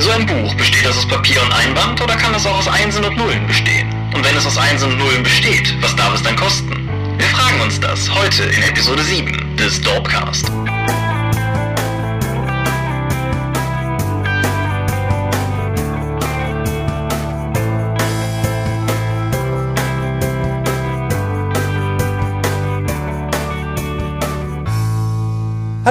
So ein Buch, besteht das aus Papier und Einband oder kann es auch aus Einsen und Nullen bestehen? Und wenn es aus Einsen und Nullen besteht, was darf es dann kosten? Wir fragen uns das heute in Episode 7 des Dorpcast.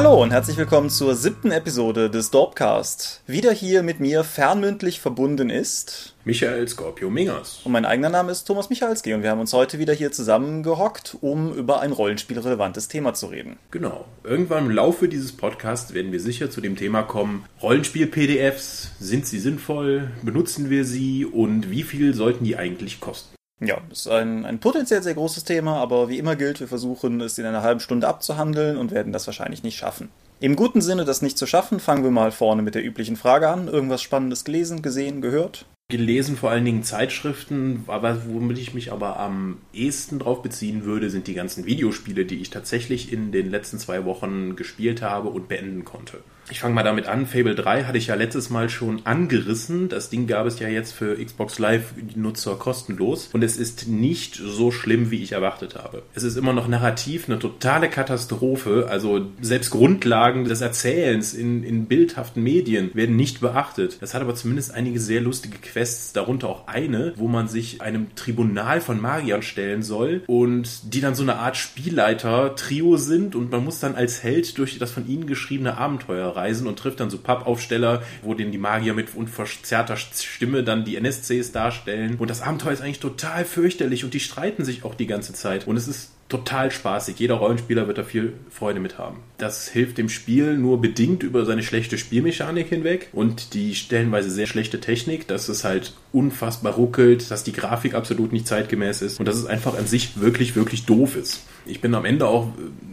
Hallo und herzlich willkommen zur siebten Episode des Dorpcast. Wieder hier mit mir fernmündlich verbunden ist Michael Scorpio Mingers. Und mein eigener Name ist Thomas Michalski und wir haben uns heute wieder hier zusammengehockt, um über ein rollenspielrelevantes Thema zu reden. Genau. Irgendwann im Laufe dieses Podcasts werden wir sicher zu dem Thema kommen, Rollenspiel-PDFs, sind sie sinnvoll, benutzen wir sie und wie viel sollten die eigentlich kosten? Ja, ist ein, ein potenziell sehr großes Thema, aber wie immer gilt, wir versuchen es in einer halben Stunde abzuhandeln und werden das wahrscheinlich nicht schaffen. Im guten Sinne, das nicht zu schaffen, fangen wir mal vorne mit der üblichen Frage an. Irgendwas Spannendes gelesen, gesehen, gehört? Gelesen vor allen Dingen Zeitschriften, aber womit ich mich aber am ehesten drauf beziehen würde, sind die ganzen Videospiele, die ich tatsächlich in den letzten zwei Wochen gespielt habe und beenden konnte. Ich fange mal damit an. Fable 3 hatte ich ja letztes Mal schon angerissen. Das Ding gab es ja jetzt für Xbox Live-Nutzer kostenlos. Und es ist nicht so schlimm, wie ich erwartet habe. Es ist immer noch narrativ eine totale Katastrophe. Also selbst Grundlagen des Erzählens in, in bildhaften Medien werden nicht beachtet. Das hat aber zumindest einige sehr lustige Quests, darunter auch eine, wo man sich einem Tribunal von Magiern stellen soll und die dann so eine Art Spielleiter-Trio sind und man muss dann als Held durch das von ihnen geschriebene Abenteuer reisen und trifft dann so Pappaufsteller, wo denen die Magier mit unverzerrter Stimme dann die NSCs darstellen. Und das Abenteuer ist eigentlich total fürchterlich und die streiten sich auch die ganze Zeit. Und es ist total spaßig. Jeder Rollenspieler wird da viel Freude mit haben. Das hilft dem Spiel nur bedingt über seine schlechte Spielmechanik hinweg und die stellenweise sehr schlechte Technik, dass es halt unfassbar ruckelt, dass die Grafik absolut nicht zeitgemäß ist und dass es einfach an sich wirklich, wirklich doof ist. Ich bin am Ende auch,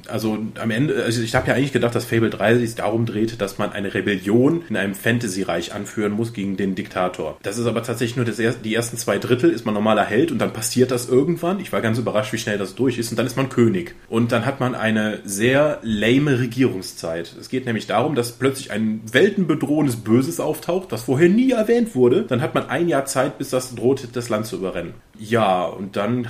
also am Ende, also ich habe ja eigentlich gedacht, dass Fable 3 sich darum dreht, dass man eine Rebellion in einem Fantasy-Reich anführen muss gegen den Diktator. Das ist aber tatsächlich nur das, die ersten zwei Drittel, ist man normaler Held und dann passiert das irgendwann. Ich war ganz überrascht, wie schnell das durch ist und dann dann ist man König. Und dann hat man eine sehr lame Regierungszeit. Es geht nämlich darum, dass plötzlich ein weltenbedrohendes Böses auftaucht, das vorher nie erwähnt wurde. Dann hat man ein Jahr Zeit, bis das droht, das Land zu überrennen. Ja, und dann,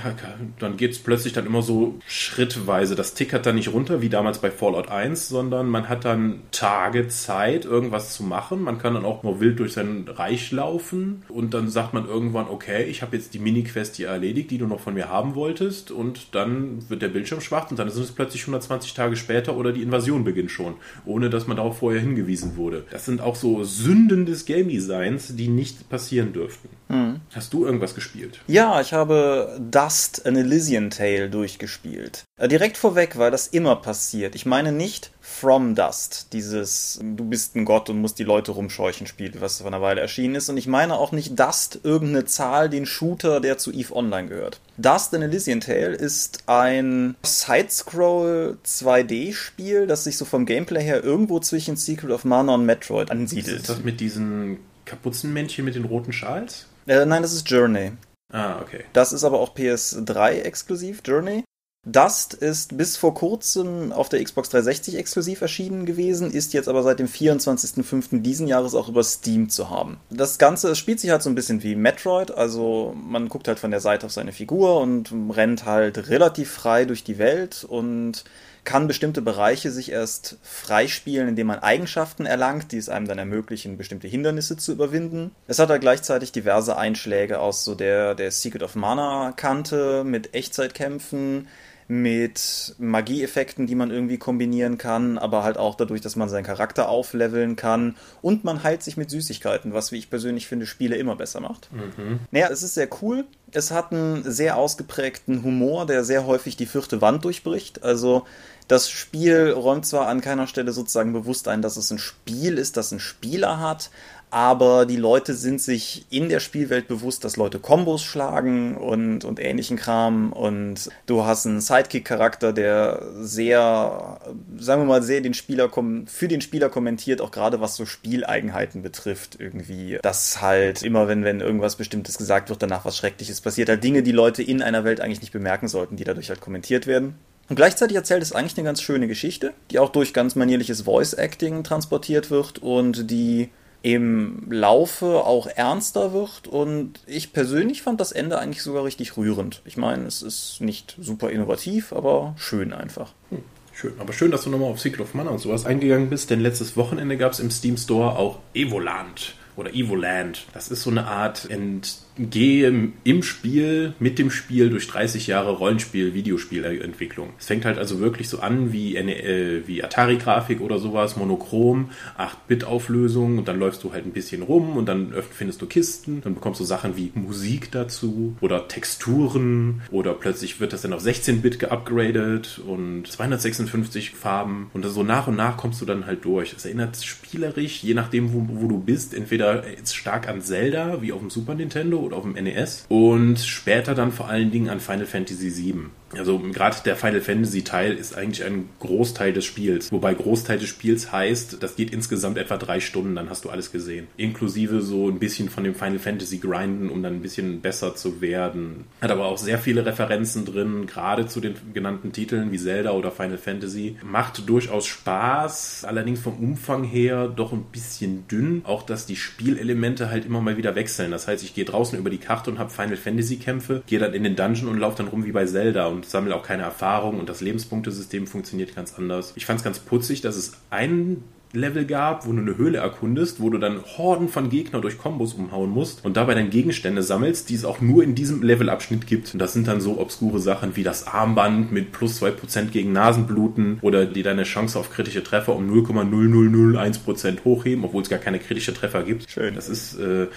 dann geht es plötzlich dann immer so schrittweise. Das tickert dann nicht runter, wie damals bei Fallout 1, sondern man hat dann Tage Zeit, irgendwas zu machen. Man kann dann auch nur wild durch sein Reich laufen und dann sagt man irgendwann, okay, ich habe jetzt die Mini-Quest hier erledigt, die du noch von mir haben wolltest und dann wird der Bildschirm schwach und dann sind es plötzlich 120 Tage später oder die Invasion beginnt schon, ohne dass man darauf vorher hingewiesen wurde. Das sind auch so Sünden des Game Designs, die nicht passieren dürften. Hm. Hast du irgendwas gespielt? Ja, ich habe Dust, an Elysian Tale durchgespielt. Äh, direkt vorweg, weil das immer passiert. Ich meine nicht From Dust, dieses Du bist ein Gott und musst die Leute rumscheuchen Spiel, was vor einer Weile erschienen ist. Und ich meine auch nicht Dust, irgendeine Zahl, den Shooter, der zu EVE Online gehört. Dust in Elysian Tale ist ein Sidescroll 2D-Spiel, das sich so vom Gameplay her irgendwo zwischen Secret of Mana und Metroid ansiedelt. Ist das mit diesen Kapuzenmännchen mit den roten Schals? Äh, nein, das ist Journey. Ah, okay. Das ist aber auch PS3 exklusiv, Journey. Dust ist bis vor kurzem auf der Xbox 360 exklusiv erschienen gewesen, ist jetzt aber seit dem 24.05. diesen Jahres auch über Steam zu haben. Das Ganze spielt sich halt so ein bisschen wie Metroid, also man guckt halt von der Seite auf seine Figur und rennt halt relativ frei durch die Welt und kann bestimmte Bereiche sich erst freispielen, indem man Eigenschaften erlangt, die es einem dann ermöglichen, bestimmte Hindernisse zu überwinden. Es hat da gleichzeitig diverse Einschläge aus so der, der Secret of Mana Kante mit Echtzeitkämpfen, mit Magieeffekten, die man irgendwie kombinieren kann, aber halt auch dadurch, dass man seinen Charakter aufleveln kann und man heilt sich mit Süßigkeiten, was, wie ich persönlich finde, Spiele immer besser macht. Mhm. Naja, es ist sehr cool. Es hat einen sehr ausgeprägten Humor, der sehr häufig die vierte Wand durchbricht. Also das Spiel räumt zwar an keiner Stelle sozusagen bewusst ein, dass es ein Spiel ist, das einen Spieler hat, aber die Leute sind sich in der Spielwelt bewusst, dass Leute Kombos schlagen und, und ähnlichen Kram und du hast einen Sidekick-Charakter, der sehr, sagen wir mal, sehr den Spieler für den Spieler kommentiert, auch gerade was so Spieleigenheiten betrifft, irgendwie. Dass halt immer, wenn, wenn irgendwas Bestimmtes gesagt wird, danach was Schreckliches passiert, halt Dinge, die Leute in einer Welt eigentlich nicht bemerken sollten, die dadurch halt kommentiert werden. Und gleichzeitig erzählt es eigentlich eine ganz schöne Geschichte, die auch durch ganz manierliches Voice-Acting transportiert wird und die im Laufe auch ernster wird und ich persönlich fand das Ende eigentlich sogar richtig rührend. Ich meine, es ist nicht super innovativ, aber schön einfach. Hm. Schön, aber schön, dass du nochmal auf Secret of Mana und sowas eingegangen bist, denn letztes Wochenende gab es im Steam Store auch Evoland oder Evoland. Das ist so eine Art Ent gehe im Spiel, mit dem Spiel durch 30 Jahre Rollenspiel, Videospielentwicklung. Es fängt halt also wirklich so an wie, äh, wie Atari-Grafik oder sowas, monochrom, 8-Bit-Auflösung und dann läufst du halt ein bisschen rum und dann findest du Kisten, dann bekommst du Sachen wie Musik dazu oder Texturen oder plötzlich wird das dann auf 16-Bit geupgradet und 256 Farben und so nach und nach kommst du dann halt durch. Es erinnert spielerisch, je nachdem wo, wo du bist, entweder stark an Zelda, wie auf dem Super Nintendo oder auf dem NES und später dann vor allen Dingen an Final Fantasy VII. Also gerade der Final Fantasy Teil ist eigentlich ein Großteil des Spiels. Wobei Großteil des Spiels heißt, das geht insgesamt etwa drei Stunden, dann hast du alles gesehen. Inklusive so ein bisschen von dem Final Fantasy grinden, um dann ein bisschen besser zu werden. Hat aber auch sehr viele Referenzen drin, gerade zu den genannten Titeln wie Zelda oder Final Fantasy. Macht durchaus Spaß, allerdings vom Umfang her doch ein bisschen dünn. Auch, dass die Spielelemente halt immer mal wieder wechseln. Das heißt, ich gehe draußen über die Karte und habe Final Fantasy Kämpfe, gehe dann in den Dungeon und laufe dann rum wie bei Zelda und sammle auch keine Erfahrung und das Lebenspunktesystem funktioniert ganz anders. Ich fand es ganz putzig, dass es einen Level gab, wo du eine Höhle erkundest, wo du dann Horden von Gegnern durch Kombos umhauen musst und dabei dann Gegenstände sammelst, die es auch nur in diesem Levelabschnitt gibt. Und das sind dann so obskure Sachen wie das Armband mit plus 2% gegen Nasenbluten oder die deine Chance auf kritische Treffer um 0,0001% hochheben, obwohl es gar keine kritische Treffer gibt. Schön. Das ist äh,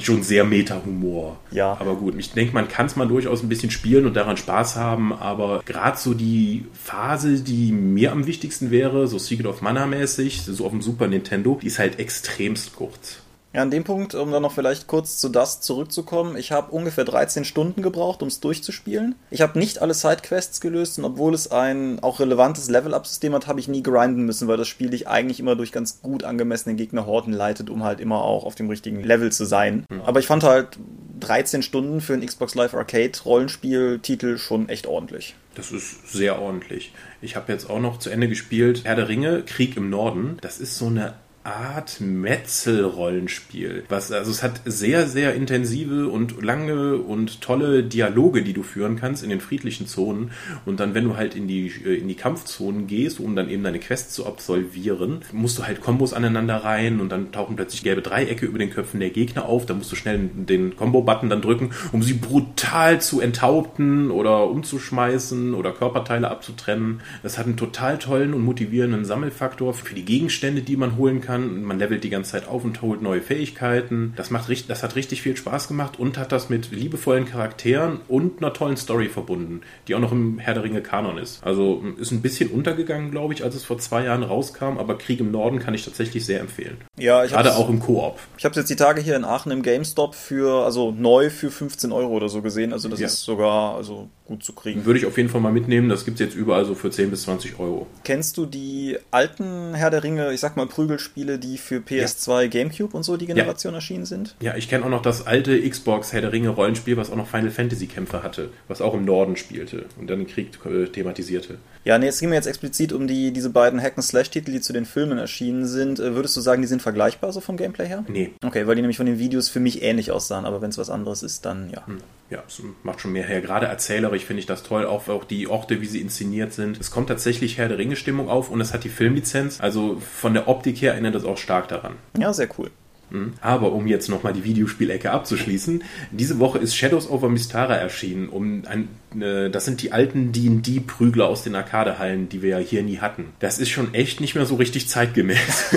schon sehr Meta-Humor. Ja. Aber gut, ich denke, man kann es mal durchaus ein bisschen spielen und daran Spaß haben, aber gerade so die Phase, die mir am wichtigsten wäre, so Secret of Mana mäßig, so auf dem Super Nintendo, die ist halt extremst kurz. Ja, an dem Punkt, um dann noch vielleicht kurz zu das zurückzukommen, ich habe ungefähr 13 Stunden gebraucht, um es durchzuspielen. Ich habe nicht alle Sidequests gelöst und obwohl es ein auch relevantes Level-Up-System hat, habe ich nie grinden müssen, weil das Spiel dich eigentlich immer durch ganz gut angemessene Gegnerhorden leitet, um halt immer auch auf dem richtigen Level zu sein. Mhm. Aber ich fand halt 13 Stunden für ein Xbox Live Arcade Rollenspiel-Titel schon echt ordentlich. Das ist sehr ordentlich. Ich habe jetzt auch noch zu Ende gespielt Herr der Ringe, Krieg im Norden. Das ist so eine Art Metzel-Rollenspiel. Was, also es hat sehr, sehr intensive und lange und tolle Dialoge, die du führen kannst in den friedlichen Zonen. Und dann, wenn du halt in die, äh, in die Kampfzonen gehst, um dann eben deine Quests zu absolvieren, musst du halt Kombos aneinander rein und dann tauchen plötzlich gelbe Dreiecke über den Köpfen der Gegner auf. Da musst du schnell den Combo-Button dann drücken, um sie brutal zu enthaupten oder umzuschmeißen oder Körperteile abzutrennen. Das hat einen total tollen und motivierenden Sammelfaktor für die Gegenstände, die man holen kann kann. Man levelt die ganze Zeit auf und holt neue Fähigkeiten. Das, macht, das hat richtig viel Spaß gemacht und hat das mit liebevollen Charakteren und einer tollen Story verbunden, die auch noch im Herr der Ringe Kanon ist. Also ist ein bisschen untergegangen, glaube ich, als es vor zwei Jahren rauskam, aber Krieg im Norden kann ich tatsächlich sehr empfehlen. Ja, ich Gerade auch im Koop. Ich habe es jetzt die Tage hier in Aachen im GameStop für, also neu für 15 Euro oder so gesehen. Also das ja. ist sogar, also gut zu kriegen. Würde ich auf jeden Fall mal mitnehmen. Das gibt es jetzt überall so für 10 bis 20 Euro. Kennst du die alten Herr der Ringe, ich sag mal Prügelspiele, die für PS2, ja. Gamecube und so die Generation ja. erschienen sind? Ja, ich kenne auch noch das alte Xbox Herr der Ringe Rollenspiel, was auch noch Final Fantasy Kämpfe hatte, was auch im Norden spielte und dann den Krieg äh, thematisierte. Ja, nee, es ging mir jetzt explizit um die, diese beiden Hack-and-Slash-Titel, die zu den Filmen erschienen sind. Äh, würdest du sagen, die sind vergleichbar so vom Gameplay her? Nee. Okay, weil die nämlich von den Videos für mich ähnlich aussahen, aber wenn es was anderes ist, dann ja. Hm. Ja, es macht schon mehr her. Gerade erzählerisch finde ich das toll, auch, auch die Orte, wie sie inszeniert sind. Es kommt tatsächlich Herr der Ringe-Stimmung auf und es hat die Filmlizenz. Also von der Optik her erinnert es auch stark daran. Ja, sehr cool. Hm. Aber um jetzt nochmal die Videospielecke abzuschließen, diese Woche ist Shadows over Mystara erschienen. Um ein, das sind die alten D&D-Prügler aus den Arcadehallen, die wir ja hier nie hatten. Das ist schon echt nicht mehr so richtig zeitgemäß.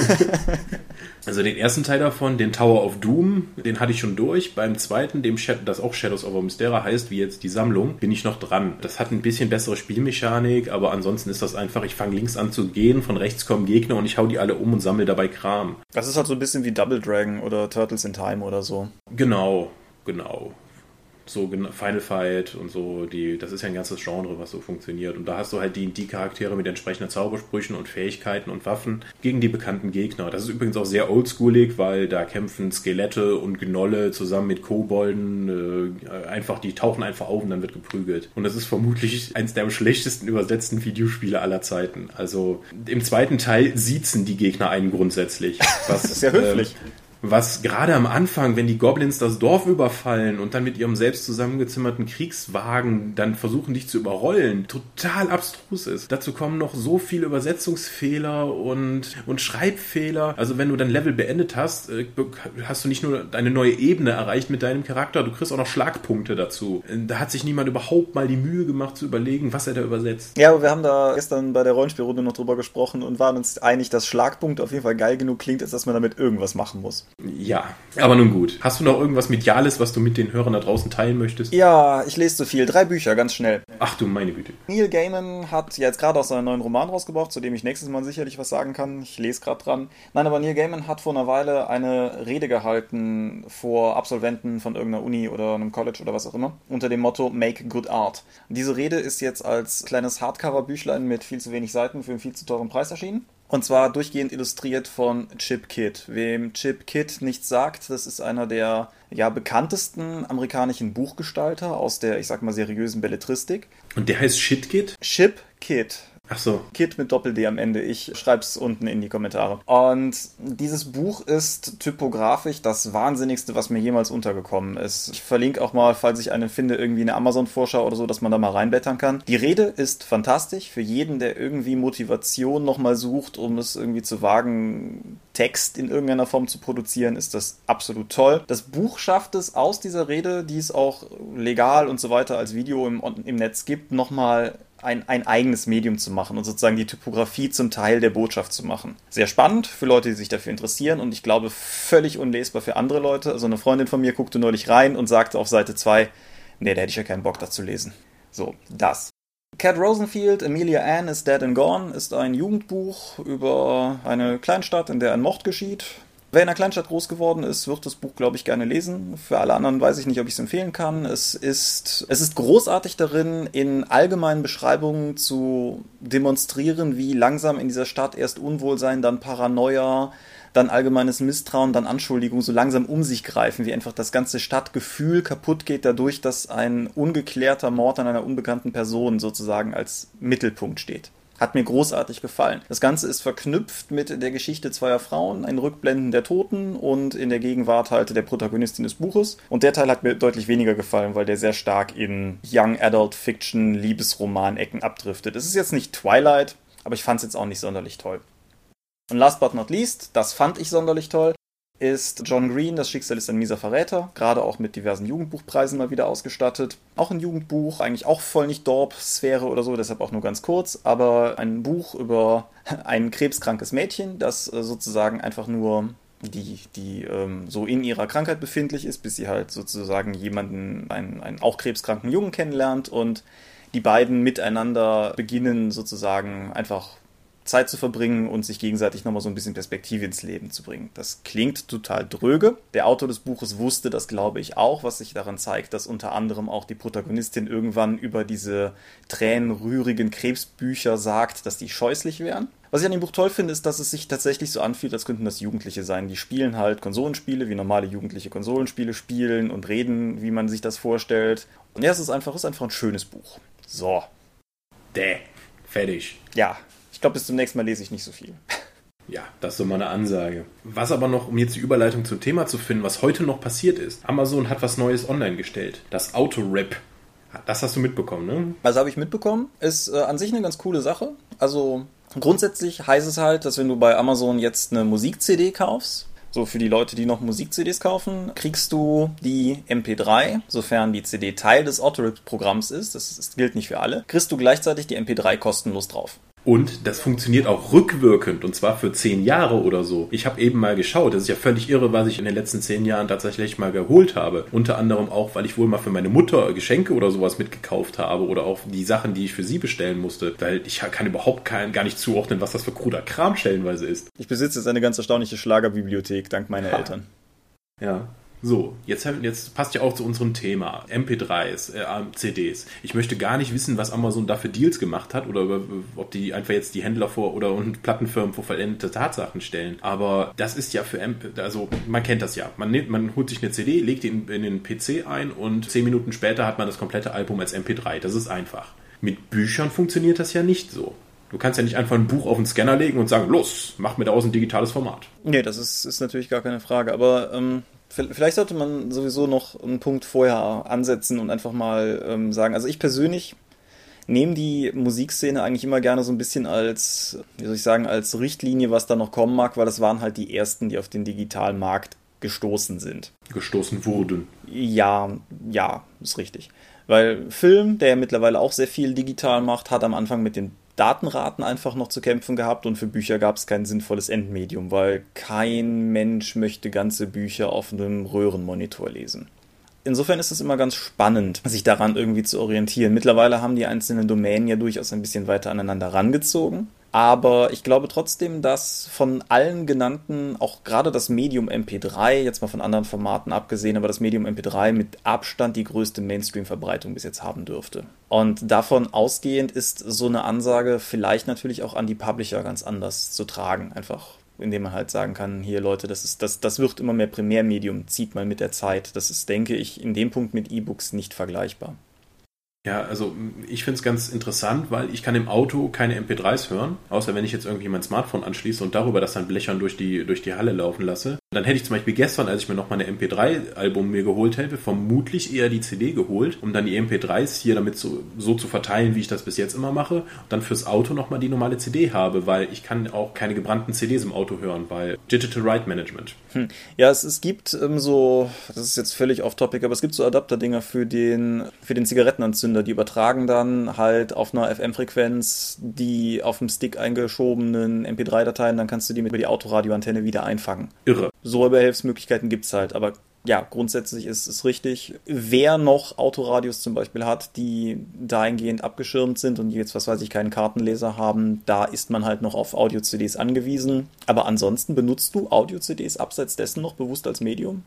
also den ersten Teil davon, den Tower of Doom, den hatte ich schon durch. Beim zweiten, dem Shadow, das auch Shadows over Mystara heißt, wie jetzt die Sammlung, bin ich noch dran. Das hat ein bisschen bessere Spielmechanik, aber ansonsten ist das einfach, ich fange links an zu gehen, von rechts kommen Gegner und ich hau die alle um und sammle dabei Kram. Das ist halt so ein bisschen wie Double Dragon oder Turtles in Time oder so. Genau, genau so Final Fight und so, die, das ist ja ein ganzes Genre, was so funktioniert. Und da hast du halt die, die Charaktere mit entsprechenden Zaubersprüchen und Fähigkeiten und Waffen gegen die bekannten Gegner. Das ist übrigens auch sehr oldschoolig, weil da kämpfen Skelette und Gnolle zusammen mit Kobolden. Äh, einfach, die tauchen einfach auf und dann wird geprügelt. Und das ist vermutlich eins der am schlechtesten übersetzten Videospiele aller Zeiten. Also im zweiten Teil siezen die Gegner einen grundsätzlich. Was, das ist ja höflich. Äh, was gerade am Anfang, wenn die Goblins das Dorf überfallen und dann mit ihrem selbst zusammengezimmerten Kriegswagen dann versuchen, dich zu überrollen, total abstrus ist. Dazu kommen noch so viele Übersetzungsfehler und, und Schreibfehler. Also wenn du dein Level beendet hast, äh, hast du nicht nur eine neue Ebene erreicht mit deinem Charakter, du kriegst auch noch Schlagpunkte dazu. Da hat sich niemand überhaupt mal die Mühe gemacht zu überlegen, was er da übersetzt. Ja, aber wir haben da gestern bei der Rollenspielrunde noch drüber gesprochen und waren uns einig, dass Schlagpunkt auf jeden Fall geil genug klingt, als dass man damit irgendwas machen muss. Ja, aber nun gut. Hast du noch irgendwas Mediales, was du mit den Hörern da draußen teilen möchtest? Ja, ich lese zu viel. Drei Bücher, ganz schnell. Ach du meine Güte. Neil Gaiman hat jetzt gerade auch seinen neuen Roman rausgebracht, zu dem ich nächstes Mal sicherlich was sagen kann. Ich lese gerade dran. Nein, aber Neil Gaiman hat vor einer Weile eine Rede gehalten vor Absolventen von irgendeiner Uni oder einem College oder was auch immer, unter dem Motto Make Good Art. Diese Rede ist jetzt als kleines Hardcover-Büchlein mit viel zu wenig Seiten für einen viel zu teuren Preis erschienen. Und zwar durchgehend illustriert von Chip Kidd. Wem Chip Kidd nichts sagt, das ist einer der ja, bekanntesten amerikanischen Buchgestalter aus der, ich sag mal, seriösen Belletristik. Und der heißt Shit Kid? Chip Kidd. Ach so. Kid mit Doppel-D am Ende. Ich schreib's unten in die Kommentare. Und dieses Buch ist typografisch das Wahnsinnigste, was mir jemals untergekommen ist. Ich verlinke auch mal, falls ich einen finde, irgendwie eine Amazon-Vorschau oder so, dass man da mal reinblättern kann. Die Rede ist fantastisch für jeden, der irgendwie Motivation nochmal sucht, um es irgendwie zu wagen, Text in irgendeiner Form zu produzieren, ist das absolut toll. Das Buch schafft es aus dieser Rede, die es auch legal und so weiter als Video im, im Netz gibt, nochmal ein, ein eigenes Medium zu machen und sozusagen die Typografie zum Teil der Botschaft zu machen. Sehr spannend für Leute, die sich dafür interessieren und ich glaube völlig unlesbar für andere Leute. Also eine Freundin von mir guckte neulich rein und sagte auf Seite 2, nee, da hätte ich ja keinen Bock, das zu lesen. So, das. Cat Rosenfield, Amelia Ann is Dead and Gone ist ein Jugendbuch über eine Kleinstadt, in der ein Mord geschieht. Wer in einer Kleinstadt groß geworden ist, wird das Buch, glaube ich, gerne lesen. Für alle anderen weiß ich nicht, ob ich es empfehlen kann. Es ist, es ist großartig darin, in allgemeinen Beschreibungen zu demonstrieren, wie langsam in dieser Stadt erst Unwohlsein, dann Paranoia, dann allgemeines Misstrauen, dann Anschuldigungen so langsam um sich greifen, wie einfach das ganze Stadtgefühl kaputt geht dadurch, dass ein ungeklärter Mord an einer unbekannten Person sozusagen als Mittelpunkt steht. Hat mir großartig gefallen. Das Ganze ist verknüpft mit der Geschichte zweier Frauen, ein Rückblenden der Toten und in der Gegenwart halt der Protagonistin des Buches. Und der Teil hat mir deutlich weniger gefallen, weil der sehr stark in Young Adult Fiction, Liebesroman-Ecken abdriftet. Es ist jetzt nicht Twilight, aber ich fand es jetzt auch nicht sonderlich toll. Und last but not least, das fand ich sonderlich toll, ist John Green, Das Schicksal ist ein mieser Verräter, gerade auch mit diversen Jugendbuchpreisen mal wieder ausgestattet. Auch ein Jugendbuch, eigentlich auch voll nicht Dorp-Sphäre oder so, deshalb auch nur ganz kurz, aber ein Buch über ein krebskrankes Mädchen, das äh, sozusagen einfach nur die, die ähm, so in ihrer Krankheit befindlich ist, bis sie halt sozusagen jemanden, einen, einen auch krebskranken Jungen kennenlernt und die beiden miteinander beginnen sozusagen einfach Zeit zu verbringen und sich gegenseitig nochmal so ein bisschen Perspektive ins Leben zu bringen. Das klingt total dröge. Der Autor des Buches wusste das, glaube ich, auch, was sich daran zeigt, dass unter anderem auch die Protagonistin irgendwann über diese tränenrührigen Krebsbücher sagt, dass die scheußlich wären. Was ich an dem Buch toll finde, ist, dass es sich tatsächlich so anfühlt, als könnten das Jugendliche sein. Die spielen halt Konsolenspiele, wie normale Jugendliche Konsolenspiele spielen und reden, wie man sich das vorstellt. Und ja, es ist einfach, es ist einfach ein schönes Buch. So. Däh. Fertig. Ja, ich glaube, bis zum nächsten Mal lese ich nicht so viel. Ja, das ist so mal eine Ansage. Was aber noch, um jetzt die Überleitung zum Thema zu finden, was heute noch passiert ist. Amazon hat was Neues online gestellt. Das Autorap. Das hast du mitbekommen, ne? Also habe ich mitbekommen. Ist äh, an sich eine ganz coole Sache. Also grundsätzlich heißt es halt, dass wenn du bei Amazon jetzt eine Musik-CD kaufst, so für die Leute, die noch Musik-CDs kaufen, kriegst du die MP3, sofern die CD Teil des Autorip-Programms ist, das, das gilt nicht für alle, kriegst du gleichzeitig die MP3 kostenlos drauf. Und das funktioniert auch rückwirkend und zwar für zehn Jahre oder so. Ich habe eben mal geschaut, das ist ja völlig irre, was ich in den letzten zehn Jahren tatsächlich mal geholt habe. Unter anderem auch, weil ich wohl mal für meine Mutter Geschenke oder sowas mitgekauft habe oder auch die Sachen, die ich für sie bestellen musste. Weil ich kann überhaupt kein, gar nicht zuordnen, was das für kruder Kram stellenweise ist. Ich besitze jetzt eine ganz erstaunliche Schlagerbibliothek, dank meiner ha. Eltern. Ja, so, jetzt, jetzt passt ja auch zu unserem Thema. MP3s, äh, CDs. Ich möchte gar nicht wissen, was Amazon da für Deals gemacht hat oder ob die einfach jetzt die Händler vor oder und Plattenfirmen vor vollendete Tatsachen stellen. Aber das ist ja für MP, also man kennt das ja. Man, nimmt, man holt sich eine CD, legt die in, in den PC ein und zehn Minuten später hat man das komplette Album als MP3. Das ist einfach. Mit Büchern funktioniert das ja nicht so. Du kannst ja nicht einfach ein Buch auf den Scanner legen und sagen, los, mach mir daraus ein digitales Format. Nee, das ist, ist natürlich gar keine Frage. Aber ähm, vielleicht sollte man sowieso noch einen Punkt vorher ansetzen und einfach mal ähm, sagen, also ich persönlich nehme die Musikszene eigentlich immer gerne so ein bisschen als, wie soll ich sagen, als Richtlinie, was da noch kommen mag, weil das waren halt die ersten, die auf den digitalen Markt gestoßen sind. Gestoßen wurden. Ja, ja, ist richtig. Weil Film, der ja mittlerweile auch sehr viel digital macht, hat am Anfang mit den Datenraten einfach noch zu kämpfen gehabt und für Bücher gab es kein sinnvolles Endmedium, weil kein Mensch möchte ganze Bücher auf einem Röhrenmonitor lesen. Insofern ist es immer ganz spannend, sich daran irgendwie zu orientieren. Mittlerweile haben die einzelnen Domänen ja durchaus ein bisschen weiter aneinander rangezogen. Aber ich glaube trotzdem, dass von allen genannten, auch gerade das Medium MP3, jetzt mal von anderen Formaten abgesehen, aber das Medium MP3 mit Abstand die größte Mainstream-Verbreitung bis jetzt haben dürfte. Und davon ausgehend ist so eine Ansage vielleicht natürlich auch an die Publisher ganz anders zu tragen. Einfach indem man halt sagen kann, hier Leute, das ist, das, das wird immer mehr Primärmedium, zieht mal mit der Zeit. Das ist, denke ich, in dem Punkt mit E-Books nicht vergleichbar. Ja, also ich finde es ganz interessant, weil ich kann im Auto keine MP3s hören, außer wenn ich jetzt irgendwie mein Smartphone anschließe und darüber das dann Blechern durch die, durch die Halle laufen lasse. Dann hätte ich zum Beispiel gestern, als ich mir noch meine MP3-Album mir geholt hätte, vermutlich eher die CD geholt, um dann die MP3s hier damit so, so zu verteilen, wie ich das bis jetzt immer mache. Und dann fürs Auto nochmal die normale CD habe, weil ich kann auch keine gebrannten CDs im Auto hören, weil Digital Right Management. Hm. Ja, es, es gibt ähm, so, das ist jetzt völlig off-topic, aber es gibt so Adapter-Dinger für den, für den Zigarettenanzünder, die übertragen dann halt auf einer FM-Frequenz die auf dem Stick eingeschobenen MP3-Dateien, dann kannst du die mit über die Autoradioantenne wieder einfangen. Irre so Überhilfsmöglichkeiten gibt es halt, aber ja, grundsätzlich ist es richtig. Wer noch Autoradios zum Beispiel hat, die dahingehend abgeschirmt sind und jetzt, was weiß ich, keinen Kartenleser haben, da ist man halt noch auf Audio-CDs angewiesen. Aber ansonsten benutzt du Audio-CDs abseits dessen noch bewusst als Medium?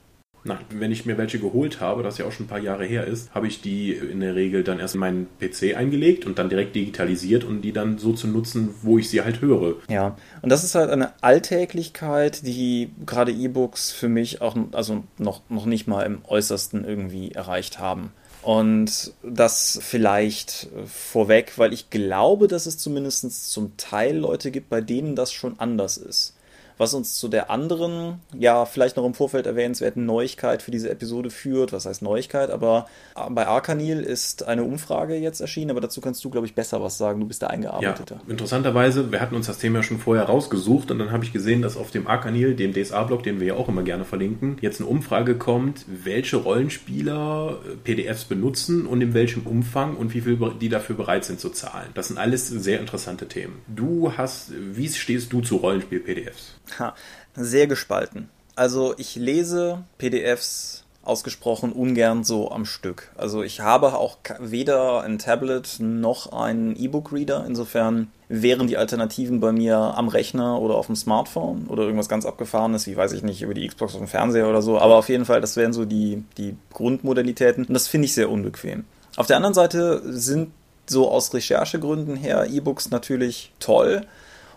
Na, wenn ich mir welche geholt habe, das ja auch schon ein paar Jahre her ist, habe ich die in der Regel dann erst in meinen PC eingelegt und dann direkt digitalisiert und die dann so zu nutzen, wo ich sie halt höre. Ja, und das ist halt eine Alltäglichkeit, die gerade E-Books für mich auch also noch, noch nicht mal im äußersten irgendwie erreicht haben. Und das vielleicht vorweg, weil ich glaube, dass es zumindest zum Teil Leute gibt, bei denen das schon anders ist was uns zu der anderen, ja, vielleicht noch im Vorfeld erwähnenswerten Neuigkeit für diese Episode führt. Was heißt Neuigkeit? Aber bei Arcanil ist eine Umfrage jetzt erschienen, aber dazu kannst du, glaube ich, besser was sagen. Du bist der Eingearbeitete. Ja, interessanterweise, wir hatten uns das Thema schon vorher rausgesucht und dann habe ich gesehen, dass auf dem Arcanil, dem DSA-Blog, den wir ja auch immer gerne verlinken, jetzt eine Umfrage kommt, welche Rollenspieler äh, PDFs benutzen und in welchem Umfang und wie viel die dafür bereit sind zu zahlen. Das sind alles sehr interessante Themen. Du hast, wie stehst du zu Rollenspiel-PDFs? Ha, sehr gespalten. Also ich lese PDFs ausgesprochen ungern so am Stück. Also ich habe auch weder ein Tablet noch einen E-Book-Reader. Insofern wären die Alternativen bei mir am Rechner oder auf dem Smartphone oder irgendwas ganz abgefahrenes, wie weiß ich nicht, über die Xbox auf dem Fernseher oder so. Aber auf jeden Fall, das wären so die, die Grundmodalitäten. Und das finde ich sehr unbequem. Auf der anderen Seite sind so aus Recherchegründen her E-Books natürlich toll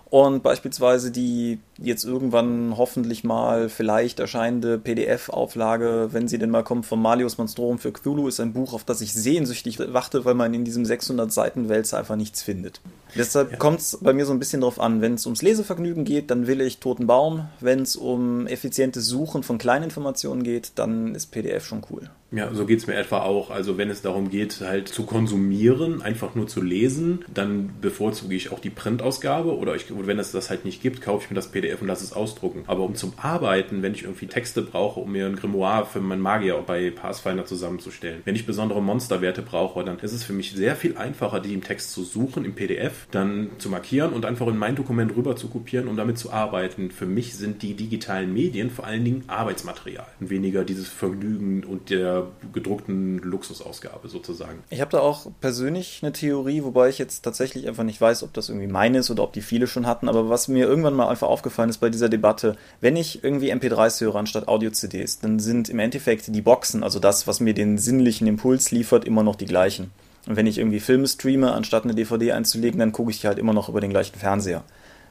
und beispielsweise die jetzt irgendwann hoffentlich mal vielleicht erscheinende PDF-Auflage, wenn sie denn mal kommt, von Malius Monstrorum für Cthulhu, ist ein Buch, auf das ich sehnsüchtig warte, weil man in diesem 600 Seiten Wälzer einfach nichts findet. Deshalb ja. kommt es bei mir so ein bisschen drauf an. Wenn es ums Lesevergnügen geht, dann will ich Toten Baum. Wenn es um effizientes Suchen von kleinen Informationen geht, dann ist PDF schon cool. Ja, so geht es mir etwa auch. Also wenn es darum geht, halt zu konsumieren, einfach nur zu lesen, dann bevorzuge ich auch die Printausgabe oder ich, wenn es das halt nicht gibt, kaufe ich mir das PDF und lasse es ausdrucken. Aber um zum Arbeiten, wenn ich irgendwie Texte brauche, um mir ein Grimoire für meinen Magier bei Pathfinder zusammenzustellen, wenn ich besondere Monsterwerte brauche, dann ist es für mich sehr viel einfacher, die im Text zu suchen, im PDF, dann zu markieren und einfach in mein Dokument rüber zu kopieren, um damit zu arbeiten. Für mich sind die digitalen Medien vor allen Dingen Arbeitsmaterial und weniger dieses Vergnügen und der gedruckten Luxusausgabe sozusagen. Ich habe da auch persönlich eine Theorie, wobei ich jetzt tatsächlich einfach nicht weiß, ob das irgendwie meine ist oder ob die viele schon hatten, aber was mir irgendwann mal einfach aufgefallen ist bei dieser Debatte, wenn ich irgendwie MP3s höre anstatt Audio-CDs, dann sind im Endeffekt die Boxen, also das, was mir den sinnlichen Impuls liefert, immer noch die gleichen. Und wenn ich irgendwie Filme streame, anstatt eine DVD einzulegen, dann gucke ich die halt immer noch über den gleichen Fernseher.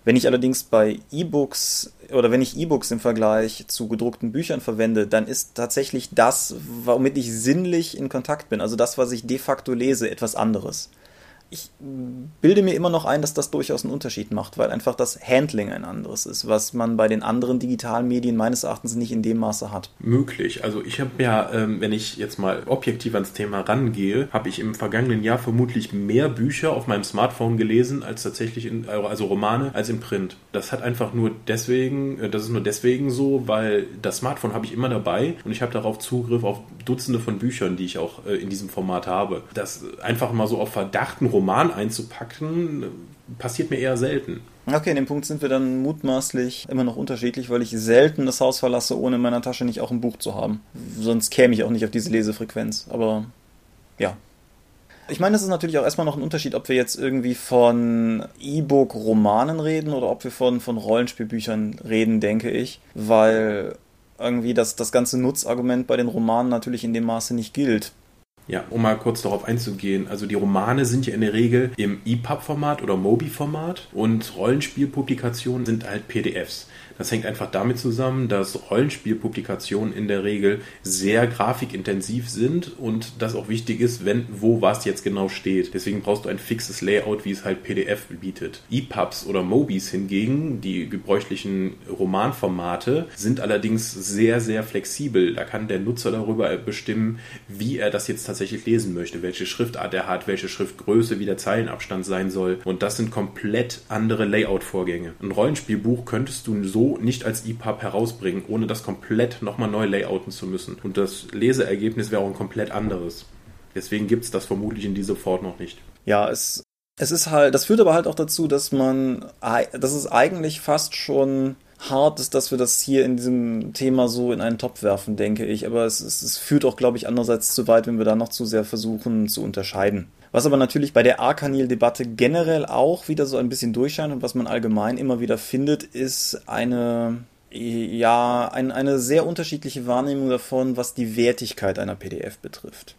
Wenn ich allerdings bei E-Books oder wenn ich E-Books im Vergleich zu gedruckten Büchern verwende, dann ist tatsächlich das, womit ich sinnlich in Kontakt bin, also das, was ich de facto lese, etwas anderes. Ich bilde mir immer noch ein, dass das durchaus einen Unterschied macht, weil einfach das Handling ein anderes ist, was man bei den anderen digitalen Medien meines Erachtens nicht in dem Maße hat. Möglich. Also ich habe ja, ähm, wenn ich jetzt mal objektiv ans Thema rangehe, habe ich im vergangenen Jahr vermutlich mehr Bücher auf meinem Smartphone gelesen als tatsächlich in, also Romane als im Print. Das hat einfach nur deswegen, äh, das ist nur deswegen so, weil das Smartphone habe ich immer dabei und ich habe darauf Zugriff auf Dutzende von Büchern, die ich auch äh, in diesem Format habe. Das einfach mal so auf Verdachten Roman einzupacken, passiert mir eher selten. Okay, in dem Punkt sind wir dann mutmaßlich immer noch unterschiedlich, weil ich selten das Haus verlasse, ohne in meiner Tasche nicht auch ein Buch zu haben. Sonst käme ich auch nicht auf diese Lesefrequenz. Aber ja. Ich meine, es ist natürlich auch erstmal noch ein Unterschied, ob wir jetzt irgendwie von E-Book-Romanen reden oder ob wir von, von Rollenspielbüchern reden, denke ich. Weil irgendwie das, das ganze Nutzargument bei den Romanen natürlich in dem Maße nicht gilt. Ja, um mal kurz darauf einzugehen. Also die Romane sind ja in der Regel im EPUB-Format oder MOBI-Format und Rollenspielpublikationen sind halt PDFs. Das hängt einfach damit zusammen, dass Rollenspielpublikationen in der Regel sehr grafikintensiv sind und das auch wichtig ist, wenn wo was jetzt genau steht. Deswegen brauchst du ein fixes Layout, wie es halt PDF bietet. EPUBs oder Mobis hingegen, die gebräuchlichen Romanformate, sind allerdings sehr, sehr flexibel. Da kann der Nutzer darüber bestimmen, wie er das jetzt tatsächlich lesen möchte, welche Schriftart er hat, welche Schriftgröße, wie der Zeilenabstand sein soll. Und das sind komplett andere Layout-Vorgänge. Ein Rollenspielbuch könntest du so nicht als EPUB herausbringen, ohne das komplett nochmal neu layouten zu müssen. Und das Leseergebnis wäre auch ein komplett anderes. Deswegen gibt es das vermutlich in dieser Fort noch nicht. Ja, es, es ist halt, das führt aber halt auch dazu, dass man, dass es eigentlich fast schon hart ist, dass wir das hier in diesem Thema so in einen Topf werfen, denke ich. Aber es, es, es führt auch, glaube ich, andererseits zu weit, wenn wir da noch zu sehr versuchen zu unterscheiden. Was aber natürlich bei der Arcanil-Debatte generell auch wieder so ein bisschen durchscheint und was man allgemein immer wieder findet, ist eine, ja, ein, eine sehr unterschiedliche Wahrnehmung davon, was die Wertigkeit einer PDF betrifft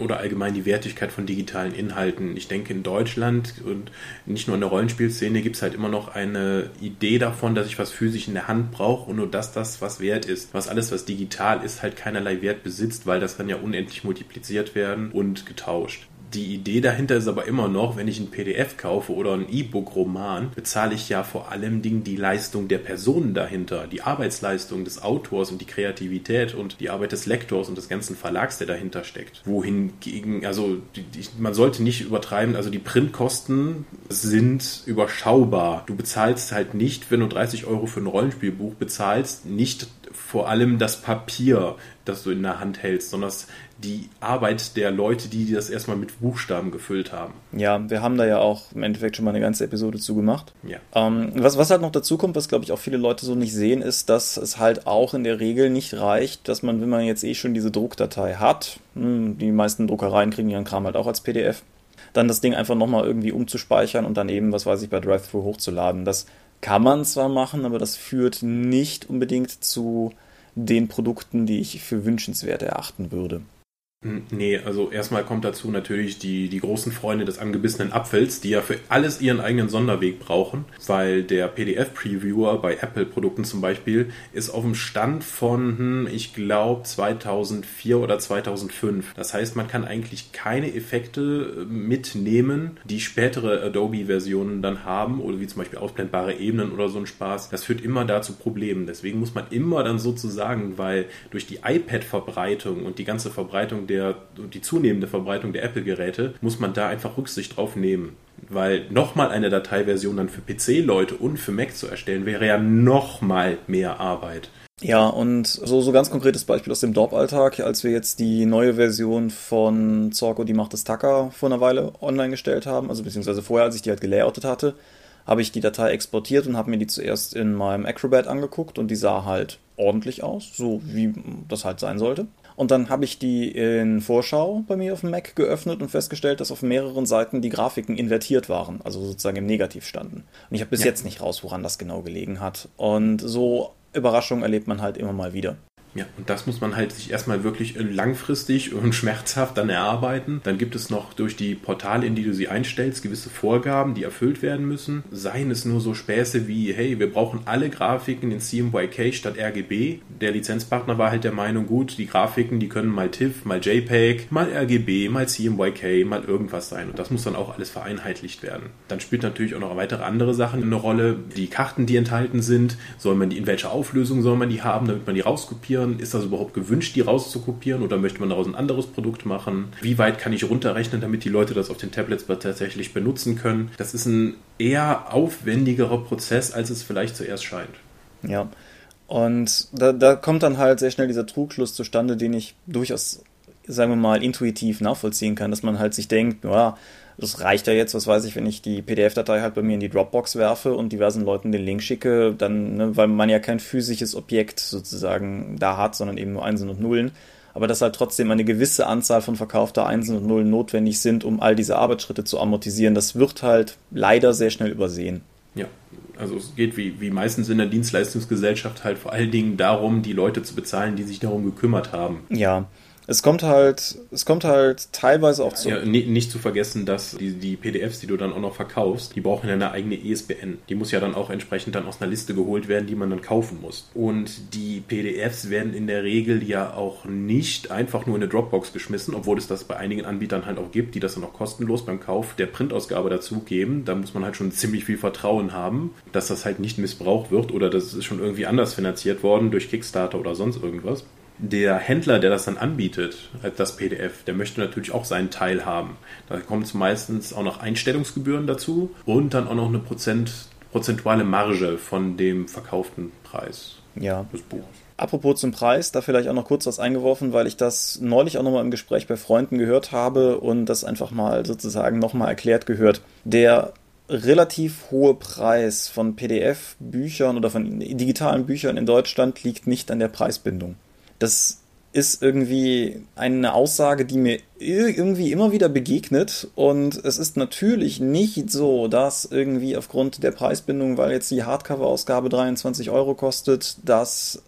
oder allgemein die Wertigkeit von digitalen Inhalten. Ich denke, in Deutschland und nicht nur in der Rollenspielszene gibt es halt immer noch eine Idee davon, dass ich was physisch in der Hand brauche und nur dass das was wert ist. Was alles, was digital ist, halt keinerlei Wert besitzt, weil das kann ja unendlich multipliziert werden und getauscht die Idee dahinter ist aber immer noch, wenn ich ein PDF kaufe oder ein E-Book-Roman, bezahle ich ja vor allem die Leistung der Personen dahinter, die Arbeitsleistung des Autors und die Kreativität und die Arbeit des Lektors und des ganzen Verlags, der dahinter steckt. Wohingegen, also die, die, man sollte nicht übertreiben, also die Printkosten sind überschaubar. Du bezahlst halt nicht, wenn du 30 Euro für ein Rollenspielbuch bezahlst, nicht vor allem das Papier, das du in der Hand hältst, sondern die Arbeit der Leute, die das erstmal mit Buchstaben gefüllt haben. Ja, wir haben da ja auch im Endeffekt schon mal eine ganze Episode zu gemacht. Ja. Ähm, was, was halt noch dazu kommt, was glaube ich auch viele Leute so nicht sehen, ist, dass es halt auch in der Regel nicht reicht, dass man, wenn man jetzt eh schon diese Druckdatei hat, hm, die meisten Druckereien kriegen ihren Kram halt auch als PDF, dann das Ding einfach nochmal irgendwie umzuspeichern und dann eben, was weiß ich, bei Drive-Thru hochzuladen. Das kann man zwar machen, aber das führt nicht unbedingt zu den Produkten, die ich für wünschenswert erachten würde. Hm, nee, also erstmal kommt dazu natürlich die, die großen Freunde des angebissenen Apfels, die ja für alles ihren eigenen Sonderweg brauchen, weil der PDF-Previewer bei Apple-Produkten zum Beispiel ist auf dem Stand von, hm, ich glaube, 2004 oder 2005. Das heißt, man kann eigentlich keine Effekte äh, mitnehmen, die spätere Adobe-Versionen dann haben oder wie zum Beispiel ausblendbare Ebenen oder so ein Spaß. Das führt immer dazu Problemen. Deswegen muss man immer dann sozusagen, weil durch die iPad-Verbreitung und die ganze Verbreitung der, die zunehmende Verbreitung der Apple-Geräte, muss man da einfach Rücksicht drauf nehmen. Weil nochmal eine Dateiversion dann für PC-Leute und für Mac zu erstellen, wäre ja nochmal mehr Arbeit. Ja, und so, so ganz konkretes Beispiel aus dem Dorp-Alltag, als wir jetzt die neue Version von Zorko, die Macht des Tacker, vor einer Weile online gestellt haben, also beziehungsweise vorher, als ich die halt gelayoutet hatte, habe ich die Datei exportiert und habe mir die zuerst in meinem Acrobat angeguckt und die sah halt ordentlich aus, so wie das halt sein sollte. Und dann habe ich die in Vorschau bei mir auf dem Mac geöffnet und festgestellt, dass auf mehreren Seiten die Grafiken invertiert waren, also sozusagen im Negativ standen. Und ich habe bis ja. jetzt nicht raus, woran das genau gelegen hat. Und so Überraschungen erlebt man halt immer mal wieder. Ja, und das muss man halt sich erstmal wirklich langfristig und schmerzhaft dann erarbeiten. Dann gibt es noch durch die Portale, in die du sie einstellst, gewisse Vorgaben, die erfüllt werden müssen. Seien es nur so Späße wie, hey, wir brauchen alle Grafiken in CMYK statt RGB. Der Lizenzpartner war halt der Meinung, gut, die Grafiken, die können mal TIFF, mal JPEG, mal RGB, mal CMYK, mal irgendwas sein. Und das muss dann auch alles vereinheitlicht werden. Dann spielt natürlich auch noch weitere andere Sachen eine Rolle. Die Karten, die enthalten sind, soll man die, in welcher Auflösung soll man die haben, damit man die rauskopieren kopieren? Ist das überhaupt gewünscht, die rauszukopieren oder möchte man daraus ein anderes Produkt machen? Wie weit kann ich runterrechnen, damit die Leute das auf den Tablets tatsächlich benutzen können? Das ist ein eher aufwendigerer Prozess, als es vielleicht zuerst scheint. Ja. Und da, da kommt dann halt sehr schnell dieser Trugschluss zustande, den ich durchaus, sagen wir mal, intuitiv nachvollziehen kann, dass man halt sich denkt, ja, das reicht ja jetzt, was weiß ich, wenn ich die PDF-Datei halt bei mir in die Dropbox werfe und diversen Leuten den Link schicke, dann, ne, weil man ja kein physisches Objekt sozusagen da hat, sondern eben nur Einsen und Nullen. Aber dass halt trotzdem eine gewisse Anzahl von verkaufter Einsen und Nullen notwendig sind, um all diese Arbeitsschritte zu amortisieren, das wird halt leider sehr schnell übersehen. Ja, also es geht wie, wie meistens in der Dienstleistungsgesellschaft halt vor allen Dingen darum, die Leute zu bezahlen, die sich darum gekümmert haben. Ja, es kommt halt, es kommt halt teilweise auch zu. Ja, nicht zu vergessen, dass die, die PDFs, die du dann auch noch verkaufst, die brauchen ja eine eigene ESBN. Die muss ja dann auch entsprechend dann aus einer Liste geholt werden, die man dann kaufen muss. Und die PDFs werden in der Regel ja auch nicht einfach nur in eine Dropbox geschmissen, obwohl es das bei einigen Anbietern halt auch gibt, die das dann auch kostenlos beim Kauf der Printausgabe dazugeben. Da muss man halt schon ziemlich viel Vertrauen haben, dass das halt nicht missbraucht wird oder das ist schon irgendwie anders finanziert worden durch Kickstarter oder sonst irgendwas der Händler, der das dann anbietet, das PDF, der möchte natürlich auch seinen Teil haben. Da kommt meistens auch noch Einstellungsgebühren dazu und dann auch noch eine Prozent, prozentuale Marge von dem verkauften Preis ja. des Buches. Apropos zum Preis, da vielleicht auch noch kurz was eingeworfen, weil ich das neulich auch nochmal im Gespräch bei Freunden gehört habe und das einfach mal sozusagen nochmal erklärt gehört. Der relativ hohe Preis von PDF-Büchern oder von digitalen Büchern in Deutschland liegt nicht an der Preisbindung. Das ist irgendwie eine Aussage, die mir irgendwie immer wieder begegnet. Und es ist natürlich nicht so, dass irgendwie aufgrund der Preisbindung, weil jetzt die Hardcover-Ausgabe 23 Euro kostet, dass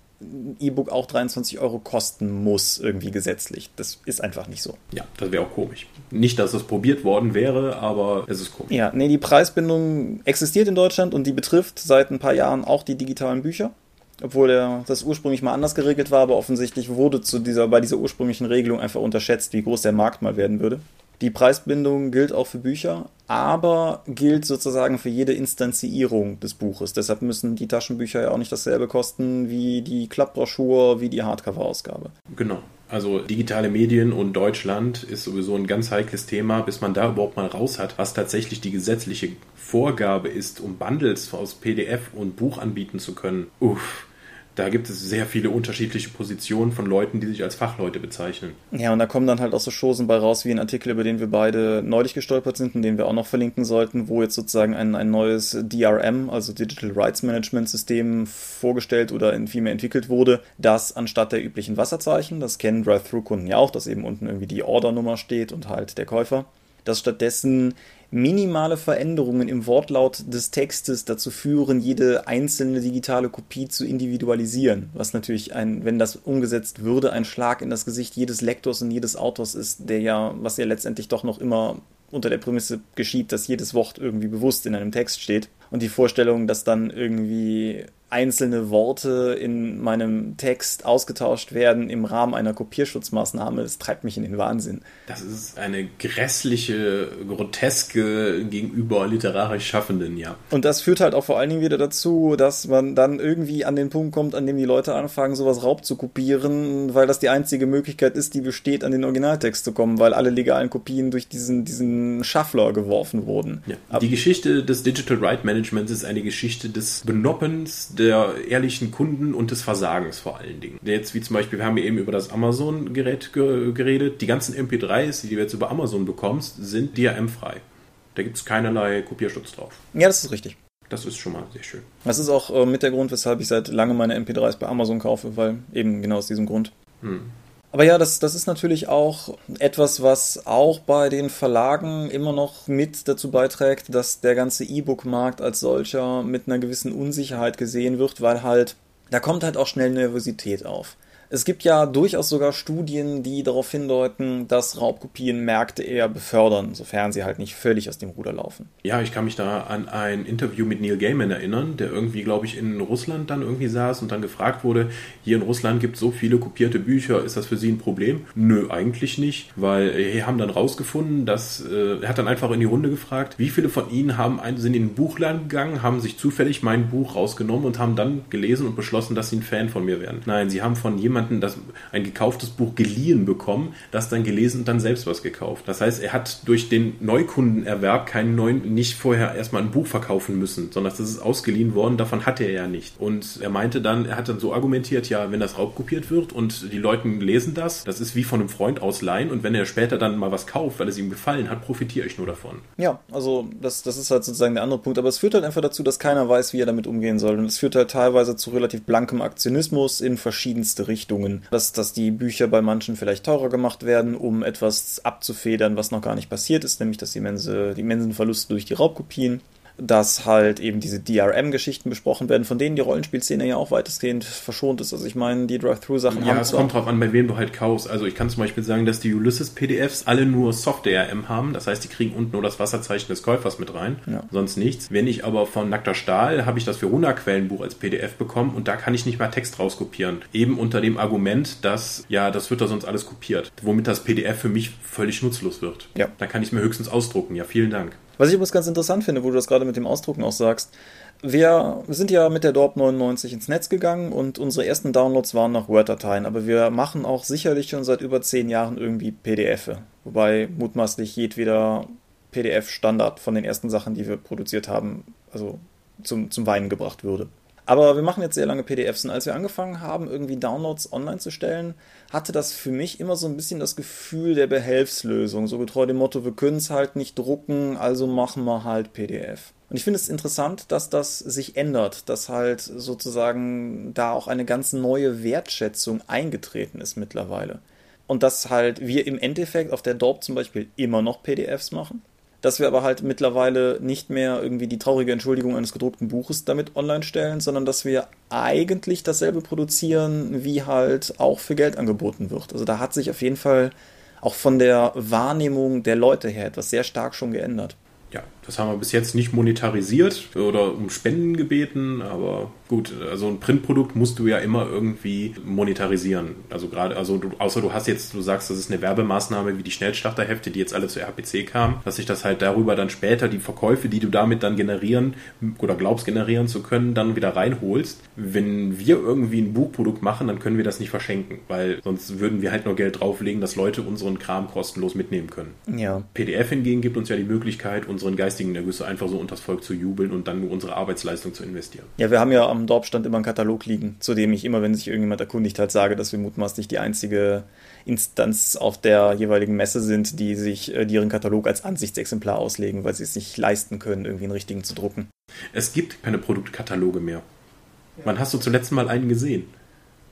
E-Book auch 23 Euro kosten muss, irgendwie gesetzlich. Das ist einfach nicht so. Ja, das wäre auch komisch. Nicht, dass es probiert worden wäre, aber es ist komisch. Ja, nee, die Preisbindung existiert in Deutschland und die betrifft seit ein paar Jahren auch die digitalen Bücher obwohl der, das ursprünglich mal anders geregelt war, aber offensichtlich wurde zu dieser, bei dieser ursprünglichen Regelung einfach unterschätzt, wie groß der Markt mal werden würde. Die Preisbindung gilt auch für Bücher, aber gilt sozusagen für jede Instanzierung des Buches. Deshalb müssen die Taschenbücher ja auch nicht dasselbe kosten wie die Klappbroschur, wie die Hardcover-Ausgabe. Genau. Also digitale Medien und Deutschland ist sowieso ein ganz heikles Thema, bis man da überhaupt mal raus hat, was tatsächlich die gesetzliche Vorgabe ist, um Bundles aus PDF und Buch anbieten zu können. Uff da gibt es sehr viele unterschiedliche Positionen von Leuten, die sich als Fachleute bezeichnen. Ja, und da kommen dann halt auch so Chosen bei raus, wie ein Artikel, über den wir beide neulich gestolpert sind und den wir auch noch verlinken sollten, wo jetzt sozusagen ein, ein neues DRM, also Digital Rights Management System, vorgestellt oder in vielmehr entwickelt wurde, das anstatt der üblichen Wasserzeichen, das kennen Drive-Thru-Kunden ja auch, dass eben unten irgendwie die Ordernummer steht und halt der Käufer, dass stattdessen minimale Veränderungen im Wortlaut des Textes dazu führen, jede einzelne digitale Kopie zu individualisieren. Was natürlich ein, wenn das umgesetzt würde, ein Schlag in das Gesicht jedes Lektors und jedes Autors ist, der ja, was ja letztendlich doch noch immer unter der Prämisse geschieht, dass jedes Wort irgendwie bewusst in einem Text steht. Und die Vorstellung, dass dann irgendwie einzelne Worte in meinem Text ausgetauscht werden im Rahmen einer Kopierschutzmaßnahme, das treibt mich in den Wahnsinn. Das ist eine grässliche, groteske gegenüber literarisch Schaffenden, ja. Und das führt halt auch vor allen Dingen wieder dazu, dass man dann irgendwie an den Punkt kommt, an dem die Leute anfangen, sowas Raub zu kopieren, weil das die einzige Möglichkeit ist, die besteht, an den Originaltext zu kommen, weil alle legalen Kopien durch diesen, diesen Schaffler geworfen wurden. Ja. Die Geschichte des Digital Right Managements ist eine Geschichte des Benoppens, der ehrlichen Kunden und des Versagens vor allen Dingen. Jetzt wie zum Beispiel, wir haben eben über das Amazon-Gerät ge geredet. Die ganzen MP3s, die du jetzt über Amazon bekommst, sind DRM-frei. Da gibt es keinerlei Kopierschutz drauf. Ja, das ist richtig. Das ist schon mal sehr schön. Das ist auch äh, mit der Grund, weshalb ich seit langem meine MP3s bei Amazon kaufe, weil eben genau aus diesem Grund. Hm. Aber ja, das, das ist natürlich auch etwas, was auch bei den Verlagen immer noch mit dazu beiträgt, dass der ganze E-Book-Markt als solcher mit einer gewissen Unsicherheit gesehen wird, weil halt, da kommt halt auch schnell Nervosität auf. Es gibt ja durchaus sogar Studien, die darauf hindeuten, dass Raubkopien Märkte eher befördern, sofern sie halt nicht völlig aus dem Ruder laufen. Ja, ich kann mich da an ein Interview mit Neil Gaiman erinnern, der irgendwie, glaube ich, in Russland dann irgendwie saß und dann gefragt wurde, hier in Russland gibt es so viele kopierte Bücher, ist das für Sie ein Problem? Nö, eigentlich nicht, weil wir haben dann rausgefunden, dass, äh, er hat dann einfach in die Runde gefragt, wie viele von Ihnen haben ein, sind in den Buchladen gegangen, haben sich zufällig mein Buch rausgenommen und haben dann gelesen und beschlossen, dass sie ein Fan von mir werden. Nein, sie haben von jemandem jemanden das, ein gekauftes Buch geliehen bekommen, das dann gelesen und dann selbst was gekauft. Das heißt, er hat durch den Neukundenerwerb keinen neuen, nicht vorher erstmal ein Buch verkaufen müssen, sondern das ist ausgeliehen worden, davon hatte er ja nicht. Und er meinte dann, er hat dann so argumentiert, ja, wenn das raubkopiert wird und die Leute lesen das, das ist wie von einem Freund ausleihen und wenn er später dann mal was kauft, weil es ihm gefallen hat, profitiere ich nur davon. Ja, also das, das ist halt sozusagen der andere Punkt, aber es führt halt einfach dazu, dass keiner weiß, wie er damit umgehen soll und es führt halt teilweise zu relativ blankem Aktionismus in verschiedenste Richtungen. Richtungen. Dass, dass die Bücher bei manchen vielleicht teurer gemacht werden, um etwas abzufedern, was noch gar nicht passiert ist, nämlich das immense, die immensen Verluste durch die Raubkopien dass halt eben diese DRM-Geschichten besprochen werden, von denen die Rollenspielszene ja auch weitestgehend verschont ist. Also ich meine, die Drive-Thru-Sachen ja, haben. Ja, es kommt drauf an, bei wem du halt kaufst. Also ich kann zum Beispiel sagen, dass die Ulysses-PDFs alle nur Soft-DRM haben. Das heißt, die kriegen unten nur das Wasserzeichen des Käufers mit rein. Ja. Sonst nichts. Wenn ich aber von Nackter Stahl habe ich das Verona-Quellenbuch als PDF bekommen und da kann ich nicht mal Text rauskopieren. Eben unter dem Argument, dass, ja, das wird da sonst alles kopiert. Womit das PDF für mich völlig nutzlos wird. Ja. Da kann ich mir höchstens ausdrucken. Ja, vielen Dank. Was ich übrigens ganz interessant finde, wo du das gerade mit dem Ausdrucken auch sagst, wir sind ja mit der Dorp 99 ins Netz gegangen und unsere ersten Downloads waren noch Word-Dateien, aber wir machen auch sicherlich schon seit über zehn Jahren irgendwie PDF, wobei mutmaßlich jedweder PDF-Standard von den ersten Sachen, die wir produziert haben, also zum, zum Weinen gebracht würde. Aber wir machen jetzt sehr lange PDFs und als wir angefangen haben, irgendwie Downloads online zu stellen, hatte das für mich immer so ein bisschen das Gefühl der Behelfslösung. So getreu dem Motto, wir können es halt nicht drucken, also machen wir halt PDF. Und ich finde es interessant, dass das sich ändert, dass halt sozusagen da auch eine ganz neue Wertschätzung eingetreten ist mittlerweile. Und dass halt wir im Endeffekt auf der Dorp zum Beispiel immer noch PDFs machen dass wir aber halt mittlerweile nicht mehr irgendwie die traurige Entschuldigung eines gedruckten Buches damit online stellen, sondern dass wir eigentlich dasselbe produzieren, wie halt auch für Geld angeboten wird. Also da hat sich auf jeden Fall auch von der Wahrnehmung der Leute her etwas sehr stark schon geändert. Ja, das haben wir bis jetzt nicht monetarisiert oder um Spenden gebeten, aber gut, also ein Printprodukt musst du ja immer irgendwie monetarisieren. Also gerade, also du, außer du hast jetzt, du sagst, das ist eine Werbemaßnahme wie die Schnellstarterhefte, die jetzt alle zur RPC kamen, dass sich das halt darüber dann später die Verkäufe, die du damit dann generieren oder glaubst generieren zu können, dann wieder reinholst. Wenn wir irgendwie ein Buchprodukt machen, dann können wir das nicht verschenken, weil sonst würden wir halt nur Geld drauflegen, dass Leute unseren Kram kostenlos mitnehmen können. Ja. PDF hingegen gibt uns ja die Möglichkeit, unseren geistigen geistigen Ergüsse einfach so unters Volk zu jubeln und dann nur unsere Arbeitsleistung zu investieren. Ja, wir haben ja am Dorfstand immer einen Katalog liegen, zu dem ich immer, wenn sich irgendjemand erkundigt hat, sage, dass wir mutmaßlich die einzige Instanz auf der jeweiligen Messe sind, die sich äh, die ihren Katalog als Ansichtsexemplar auslegen, weil sie es nicht leisten können, irgendwie einen richtigen zu drucken. Es gibt keine Produktkataloge mehr. Wann hast du zuletzt mal einen gesehen?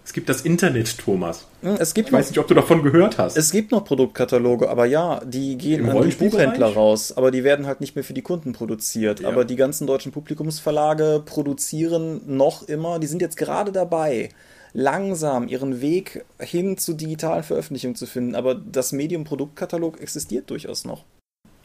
Es gibt das Internet, Thomas. Hm, es gibt ich weiß nicht, ob du davon gehört hast. Es gibt noch Produktkataloge, aber ja, die gehen Im an die Buchhändler raus, aber die werden halt nicht mehr für die Kunden produziert. Ja. Aber die ganzen deutschen Publikumsverlage produzieren noch immer, die sind jetzt gerade dabei, langsam ihren Weg hin zur digitalen Veröffentlichung zu finden. Aber das Medium Produktkatalog existiert durchaus noch.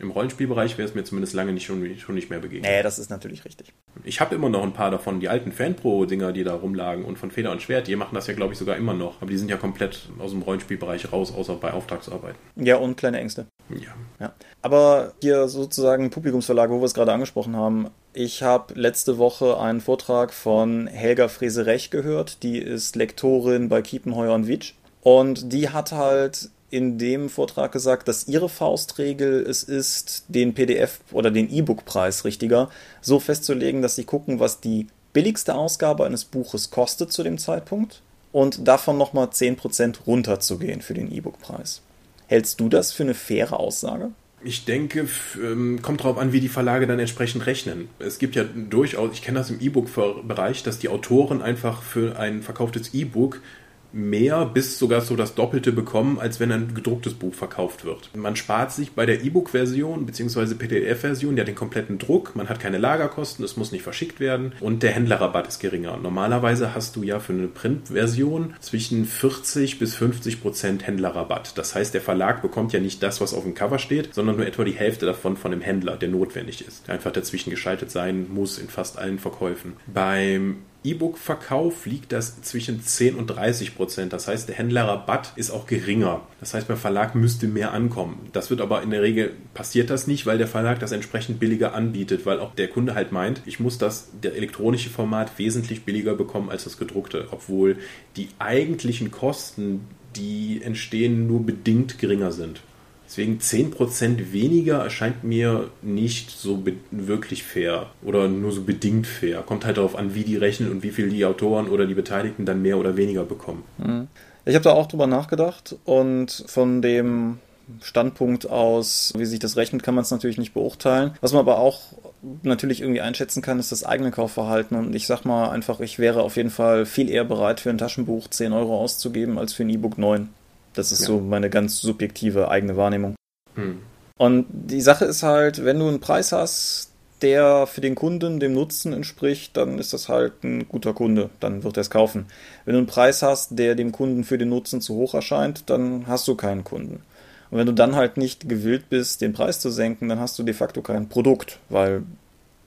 Im Rollenspielbereich wäre es mir zumindest lange nicht, schon, schon nicht mehr begegnet. Nee, das ist natürlich richtig. Ich habe immer noch ein paar davon, die alten Fanpro-Dinger, die da rumlagen und von Feder und Schwert, die machen das ja, glaube ich, sogar immer noch. Aber die sind ja komplett aus dem Rollenspielbereich raus, außer bei Auftragsarbeiten. Ja, und kleine Ängste. Ja. ja. Aber hier sozusagen Publikumsverlag, wo wir es gerade angesprochen haben. Ich habe letzte Woche einen Vortrag von Helga Freserech gehört. Die ist Lektorin bei Kiepenheuer und Witsch. Und die hat halt in dem Vortrag gesagt, dass ihre Faustregel es ist, den PDF oder den E-Book-Preis richtiger so festzulegen, dass sie gucken, was die billigste Ausgabe eines Buches kostet zu dem Zeitpunkt und davon nochmal 10% runterzugehen für den E-Book-Preis. Hältst du das für eine faire Aussage? Ich denke, ähm, kommt darauf an, wie die Verlage dann entsprechend rechnen. Es gibt ja durchaus, ich kenne das im E-Book-Bereich, dass die Autoren einfach für ein verkauftes E-Book mehr bis sogar so das Doppelte bekommen, als wenn ein gedrucktes Buch verkauft wird. Man spart sich bei der E-Book-Version bzw. PDF-Version ja den kompletten Druck, man hat keine Lagerkosten, es muss nicht verschickt werden und der Händlerrabatt ist geringer. Normalerweise hast du ja für eine Print-Version zwischen 40 bis 50 Prozent Händlerrabatt. Das heißt, der Verlag bekommt ja nicht das, was auf dem Cover steht, sondern nur etwa die Hälfte davon von dem Händler, der notwendig ist, einfach dazwischen geschaltet sein muss in fast allen Verkäufen. Beim E-Book-Verkauf liegt das zwischen 10 und 30 Prozent. Das heißt, der Händlerrabatt ist auch geringer. Das heißt, beim Verlag müsste mehr ankommen. Das wird aber in der Regel passiert das nicht, weil der Verlag das entsprechend billiger anbietet, weil auch der Kunde halt meint, ich muss das der elektronische Format wesentlich billiger bekommen als das gedruckte, obwohl die eigentlichen Kosten, die entstehen, nur bedingt geringer sind. Deswegen 10% weniger erscheint mir nicht so wirklich fair oder nur so bedingt fair. Kommt halt darauf an, wie die rechnen und wie viel die Autoren oder die Beteiligten dann mehr oder weniger bekommen. Mhm. Ich habe da auch drüber nachgedacht und von dem Standpunkt aus, wie sich das rechnet, kann man es natürlich nicht beurteilen. Was man aber auch natürlich irgendwie einschätzen kann, ist das eigene Kaufverhalten. Und ich sag mal einfach, ich wäre auf jeden Fall viel eher bereit, für ein Taschenbuch 10 Euro auszugeben, als für ein E-Book 9. Das ist ja. so meine ganz subjektive eigene Wahrnehmung. Hm. Und die Sache ist halt, wenn du einen Preis hast, der für den Kunden dem Nutzen entspricht, dann ist das halt ein guter Kunde, dann wird er es kaufen. Wenn du einen Preis hast, der dem Kunden für den Nutzen zu hoch erscheint, dann hast du keinen Kunden. Und wenn du dann halt nicht gewillt bist, den Preis zu senken, dann hast du de facto kein Produkt, weil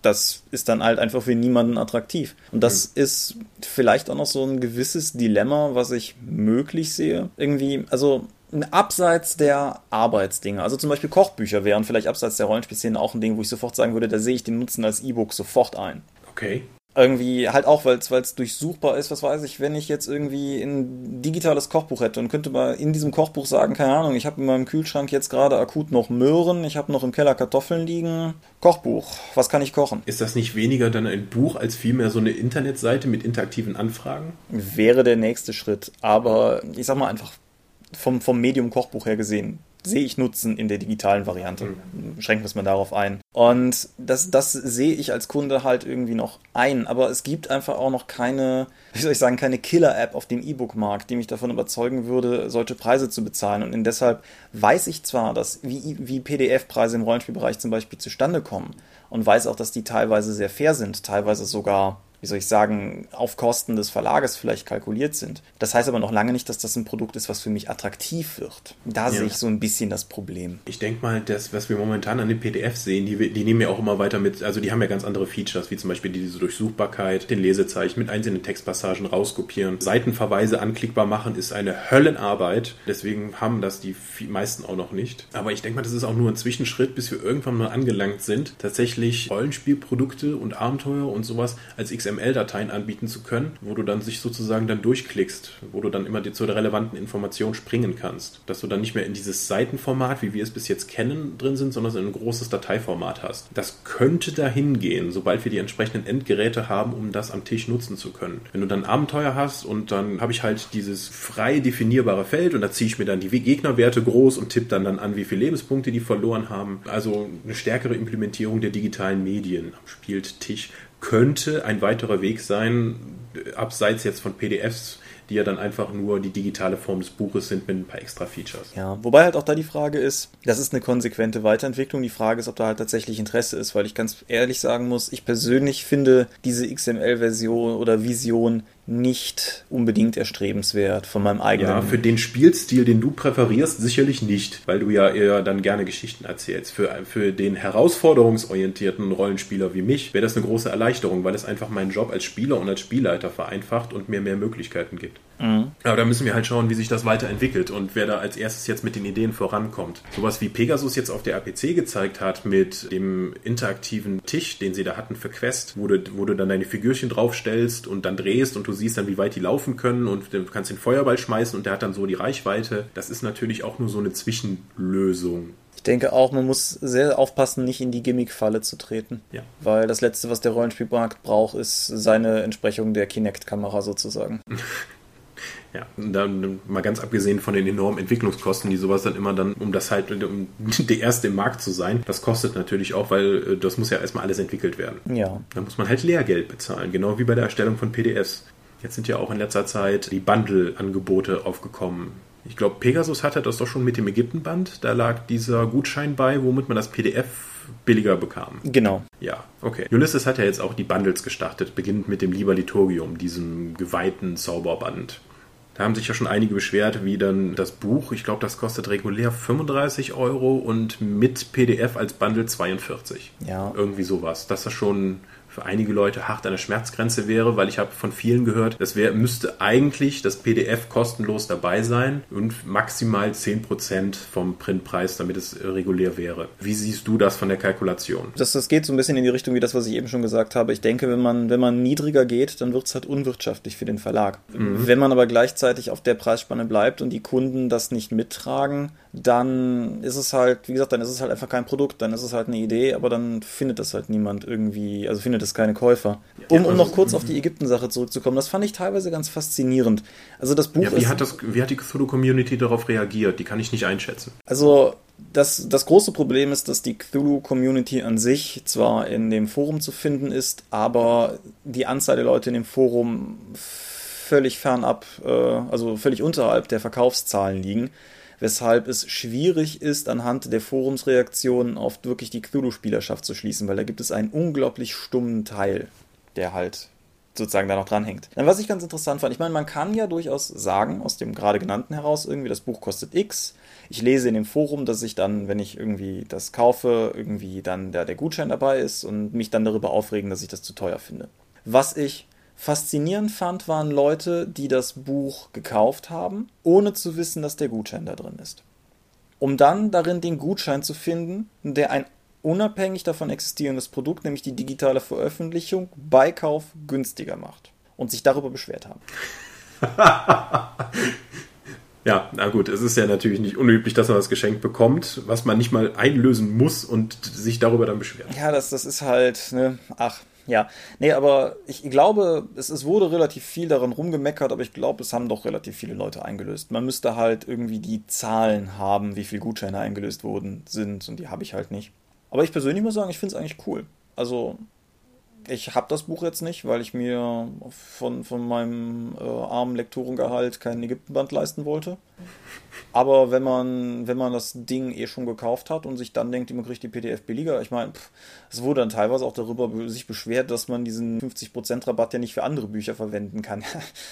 das ist dann halt einfach für niemanden attraktiv. Und das mhm. ist vielleicht auch noch so ein gewisses Dilemma, was ich möglich sehe. Irgendwie, also abseits der Arbeitsdinge, also zum Beispiel Kochbücher wären vielleicht abseits der Rollenspielszene auch ein Ding, wo ich sofort sagen würde, da sehe ich den Nutzen als E-Book sofort ein. Okay irgendwie halt auch, weil es durchsuchbar ist, was weiß ich, wenn ich jetzt irgendwie ein digitales Kochbuch hätte und könnte mal in diesem Kochbuch sagen, keine Ahnung, ich habe in meinem Kühlschrank jetzt gerade akut noch Möhren, ich habe noch im Keller Kartoffeln liegen, Kochbuch, was kann ich kochen? Ist das nicht weniger dann ein Buch als vielmehr so eine Internetseite mit interaktiven Anfragen? Wäre der nächste Schritt, aber ich sag mal einfach vom, vom Medium Kochbuch her gesehen, sehe ich Nutzen in der digitalen Variante. Mhm. Schränken wir es mal darauf ein. Und das, das sehe ich als Kunde halt irgendwie noch ein. Aber es gibt einfach auch noch keine, wie soll ich sagen, keine Killer-App auf dem E-Book-Markt, die mich davon überzeugen würde, solche Preise zu bezahlen. Und deshalb weiß ich zwar, dass wie, wie PDF-Preise im Rollenspielbereich zum Beispiel zustande kommen und weiß auch, dass die teilweise sehr fair sind, teilweise sogar wie soll ich sagen, auf Kosten des Verlages vielleicht kalkuliert sind. Das heißt aber noch lange nicht, dass das ein Produkt ist, was für mich attraktiv wird. Da ja. sehe ich so ein bisschen das Problem. Ich denke mal, das, was wir momentan an den PDF sehen, die, die nehmen ja auch immer weiter mit, also die haben ja ganz andere Features, wie zum Beispiel diese Durchsuchbarkeit, den Lesezeichen mit einzelnen Textpassagen rauskopieren. Seitenverweise anklickbar machen ist eine Höllenarbeit. Deswegen haben das die meisten auch noch nicht. Aber ich denke mal, das ist auch nur ein Zwischenschritt, bis wir irgendwann mal angelangt sind, tatsächlich Rollenspielprodukte und Abenteuer und sowas als XML XML-Dateien anbieten zu können, wo du dann sich sozusagen dann durchklickst, wo du dann immer zu der relevanten Information springen kannst. Dass du dann nicht mehr in dieses Seitenformat, wie wir es bis jetzt kennen, drin sind, sondern ein großes Dateiformat hast. Das könnte dahin gehen, sobald wir die entsprechenden Endgeräte haben, um das am Tisch nutzen zu können. Wenn du dann Abenteuer hast und dann habe ich halt dieses frei definierbare Feld und da ziehe ich mir dann die Gegnerwerte groß und tippe dann, dann an, wie viele Lebenspunkte die verloren haben. Also eine stärkere Implementierung der digitalen Medien am Spieltisch könnte ein weiterer Weg sein, abseits jetzt von PDFs, die ja dann einfach nur die digitale Form des Buches sind mit ein paar extra Features. Ja, wobei halt auch da die Frage ist, das ist eine konsequente Weiterentwicklung. Die Frage ist, ob da halt tatsächlich Interesse ist, weil ich ganz ehrlich sagen muss, ich persönlich finde diese XML-Version oder Vision nicht unbedingt erstrebenswert von meinem eigenen. Ja, für den Spielstil, den du präferierst, sicherlich nicht, weil du ja eher dann gerne Geschichten erzählst. Für, für den herausforderungsorientierten Rollenspieler wie mich wäre das eine große Erleichterung, weil es einfach meinen Job als Spieler und als Spielleiter vereinfacht und mir mehr Möglichkeiten gibt. Mhm. Aber da müssen wir halt schauen, wie sich das weiterentwickelt und wer da als erstes jetzt mit den Ideen vorankommt. Sowas wie Pegasus jetzt auf der APC gezeigt hat mit dem interaktiven Tisch, den sie da hatten für Quest, wo du, wo du dann deine Figürchen draufstellst und dann drehst und du siehst dann, wie weit die laufen können und du kannst den Feuerball schmeißen und der hat dann so die Reichweite. Das ist natürlich auch nur so eine Zwischenlösung. Ich denke auch, man muss sehr aufpassen, nicht in die Gimmick-Falle zu treten. Ja. Weil das Letzte, was der Rollenspielmarkt braucht, ist seine Entsprechung der Kinect-Kamera sozusagen. Ja, dann mal ganz abgesehen von den enormen Entwicklungskosten, die sowas dann immer dann, um das halt, um der erste im Markt zu sein, das kostet natürlich auch, weil äh, das muss ja erstmal alles entwickelt werden. Ja. Da muss man halt Lehrgeld bezahlen, genau wie bei der Erstellung von PDFs. Jetzt sind ja auch in letzter Zeit die Bundle-Angebote aufgekommen. Ich glaube, Pegasus hatte das doch schon mit dem Ägyptenband. Da lag dieser Gutschein bei, womit man das PDF billiger bekam. Genau. Ja, okay. Ulysses hat ja jetzt auch die Bundles gestartet, beginnend mit dem Liber Liturgium, diesem geweihten Zauberband. Da haben sich ja schon einige beschwert, wie dann das Buch, ich glaube, das kostet regulär 35 Euro und mit PDF als Bundle 42. Ja. Irgendwie sowas. Das ist schon für einige Leute hart an der Schmerzgrenze wäre, weil ich habe von vielen gehört, das wär, müsste eigentlich das PDF kostenlos dabei sein und maximal 10% vom Printpreis, damit es regulär wäre. Wie siehst du das von der Kalkulation? Das, das geht so ein bisschen in die Richtung wie das, was ich eben schon gesagt habe. Ich denke, wenn man, wenn man niedriger geht, dann wird es halt unwirtschaftlich für den Verlag. Mhm. Wenn man aber gleichzeitig auf der Preisspanne bleibt und die Kunden das nicht mittragen, dann ist es halt, wie gesagt, dann ist es halt einfach kein Produkt, dann ist es halt eine Idee, aber dann findet das halt niemand irgendwie, also findet es keine Käufer. Um, um noch kurz auf die Ägypten-Sache zurückzukommen, das fand ich teilweise ganz faszinierend. Also das Buch ja, wie ist, hat das, wie hat die Cthulhu-Community darauf reagiert? Die kann ich nicht einschätzen. Also das, das große Problem ist, dass die Cthulhu-Community an sich zwar in dem Forum zu finden ist, aber die Anzahl der Leute in dem Forum völlig fernab, äh, also völlig unterhalb der Verkaufszahlen liegen weshalb es schwierig ist, anhand der Forumsreaktionen auf wirklich die Cthulhu-Spielerschaft zu schließen, weil da gibt es einen unglaublich stummen Teil, der halt sozusagen da noch dranhängt. Dann, was ich ganz interessant fand, ich meine, man kann ja durchaus sagen, aus dem gerade genannten heraus, irgendwie das Buch kostet X. Ich lese in dem Forum, dass ich dann, wenn ich irgendwie das kaufe, irgendwie dann der, der Gutschein dabei ist und mich dann darüber aufregen, dass ich das zu teuer finde. Was ich Faszinierend fand, waren Leute, die das Buch gekauft haben, ohne zu wissen, dass der Gutschein da drin ist. Um dann darin den Gutschein zu finden, der ein unabhängig davon existierendes Produkt, nämlich die digitale Veröffentlichung, bei Kauf günstiger macht. Und sich darüber beschwert haben. Ja, na gut, es ist ja natürlich nicht unüblich, dass man das Geschenk bekommt, was man nicht mal einlösen muss und sich darüber dann beschwert. Ja, das, das ist halt, ne, ach, ja, nee, aber ich glaube, es, es wurde relativ viel daran rumgemeckert, aber ich glaube, es haben doch relativ viele Leute eingelöst. Man müsste halt irgendwie die Zahlen haben, wie viele Gutscheine eingelöst wurden sind und die habe ich halt nicht. Aber ich persönlich muss sagen, ich finde es eigentlich cool. Also, ich habe das Buch jetzt nicht, weil ich mir von, von meinem äh, armen Lektorengehalt kein Ägyptenband leisten wollte. Aber wenn man, wenn man das Ding eh schon gekauft hat und sich dann denkt, man kriegt die PDF billiger, ich meine, es wurde dann teilweise auch darüber sich beschwert, dass man diesen 50% Rabatt ja nicht für andere Bücher verwenden kann.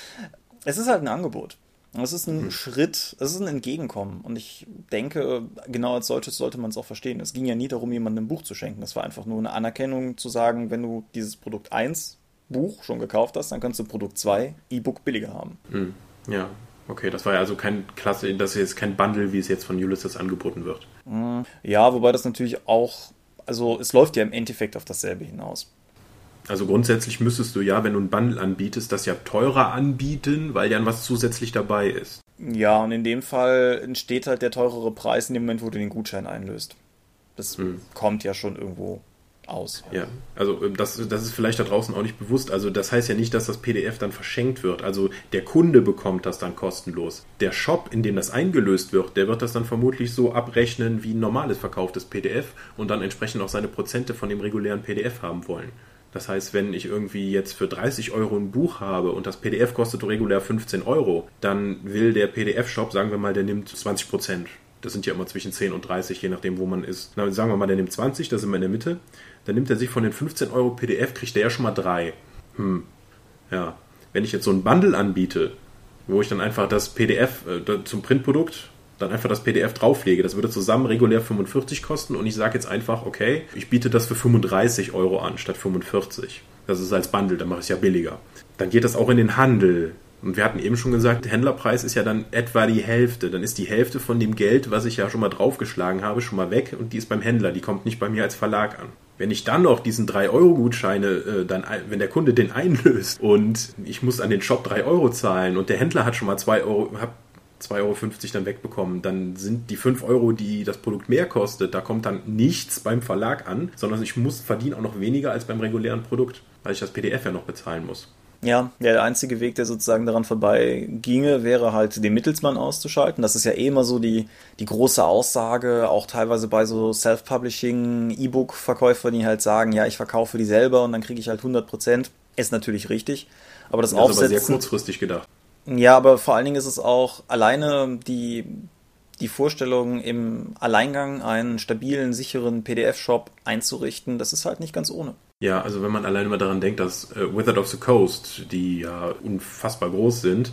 es ist halt ein Angebot. Es ist ein mhm. Schritt, es ist ein Entgegenkommen. Und ich denke, genau als solches sollte man es auch verstehen. Es ging ja nie darum, jemandem ein Buch zu schenken. Es war einfach nur eine Anerkennung zu sagen, wenn du dieses Produkt 1 Buch schon gekauft hast, dann kannst du Produkt 2 E-Book billiger haben. Mhm. Ja, okay. Das war ja also kein Klasse, das ist jetzt kein Bundle, wie es jetzt von Ulysses angeboten wird. Mhm. Ja, wobei das natürlich auch, also es läuft ja im Endeffekt auf dasselbe hinaus. Also grundsätzlich müsstest du ja, wenn du ein Bundle anbietest, das ja teurer anbieten, weil ja was zusätzlich dabei ist. Ja, und in dem Fall entsteht halt der teurere Preis in dem Moment, wo du den Gutschein einlöst. Das hm. kommt ja schon irgendwo aus. Ja, also ähm, das, das ist vielleicht da draußen auch nicht bewusst. Also das heißt ja nicht, dass das PDF dann verschenkt wird. Also der Kunde bekommt das dann kostenlos. Der Shop, in dem das eingelöst wird, der wird das dann vermutlich so abrechnen wie ein normales verkauftes PDF und dann entsprechend auch seine Prozente von dem regulären PDF haben wollen. Das heißt, wenn ich irgendwie jetzt für 30 Euro ein Buch habe und das PDF kostet regulär 15 Euro, dann will der PDF-Shop, sagen wir mal, der nimmt 20 Prozent. Das sind ja immer zwischen 10 und 30, je nachdem, wo man ist. Na, sagen wir mal, der nimmt 20, da sind wir in der Mitte. Dann nimmt er sich von den 15 Euro PDF, kriegt der ja schon mal drei. Hm. Ja. Wenn ich jetzt so ein Bundle anbiete, wo ich dann einfach das PDF äh, zum Printprodukt dann einfach das PDF drauflege. Das würde zusammen regulär 45 kosten und ich sage jetzt einfach, okay, ich biete das für 35 Euro an statt 45. Das ist als Bundle, dann mache ich es ja billiger. Dann geht das auch in den Handel. Und wir hatten eben schon gesagt, der Händlerpreis ist ja dann etwa die Hälfte. Dann ist die Hälfte von dem Geld, was ich ja schon mal draufgeschlagen habe, schon mal weg und die ist beim Händler. Die kommt nicht bei mir als Verlag an. Wenn ich dann noch diesen 3-Euro-Gutscheine, äh, wenn der Kunde den einlöst und ich muss an den Shop 3 Euro zahlen und der Händler hat schon mal 2 Euro, hab 2,50 Euro dann wegbekommen, dann sind die 5 Euro, die das Produkt mehr kostet, da kommt dann nichts beim Verlag an, sondern ich muss verdienen auch noch weniger als beim regulären Produkt, weil ich das PDF ja noch bezahlen muss. Ja, der einzige Weg, der sozusagen daran vorbei ginge, wäre halt den Mittelsmann auszuschalten. Das ist ja eh immer so die, die große Aussage, auch teilweise bei so Self-Publishing, E-Book-Verkäufern, die halt sagen, ja, ich verkaufe die selber und dann kriege ich halt 100 Prozent ist natürlich richtig. Aber das, Das ist Aufsetzen. aber sehr kurzfristig gedacht. Ja, aber vor allen Dingen ist es auch alleine die, die Vorstellung, im Alleingang einen stabilen, sicheren PDF-Shop einzurichten, das ist halt nicht ganz ohne. Ja, also wenn man alleine mal daran denkt, dass äh, Wizard of the Coast, die ja unfassbar groß sind,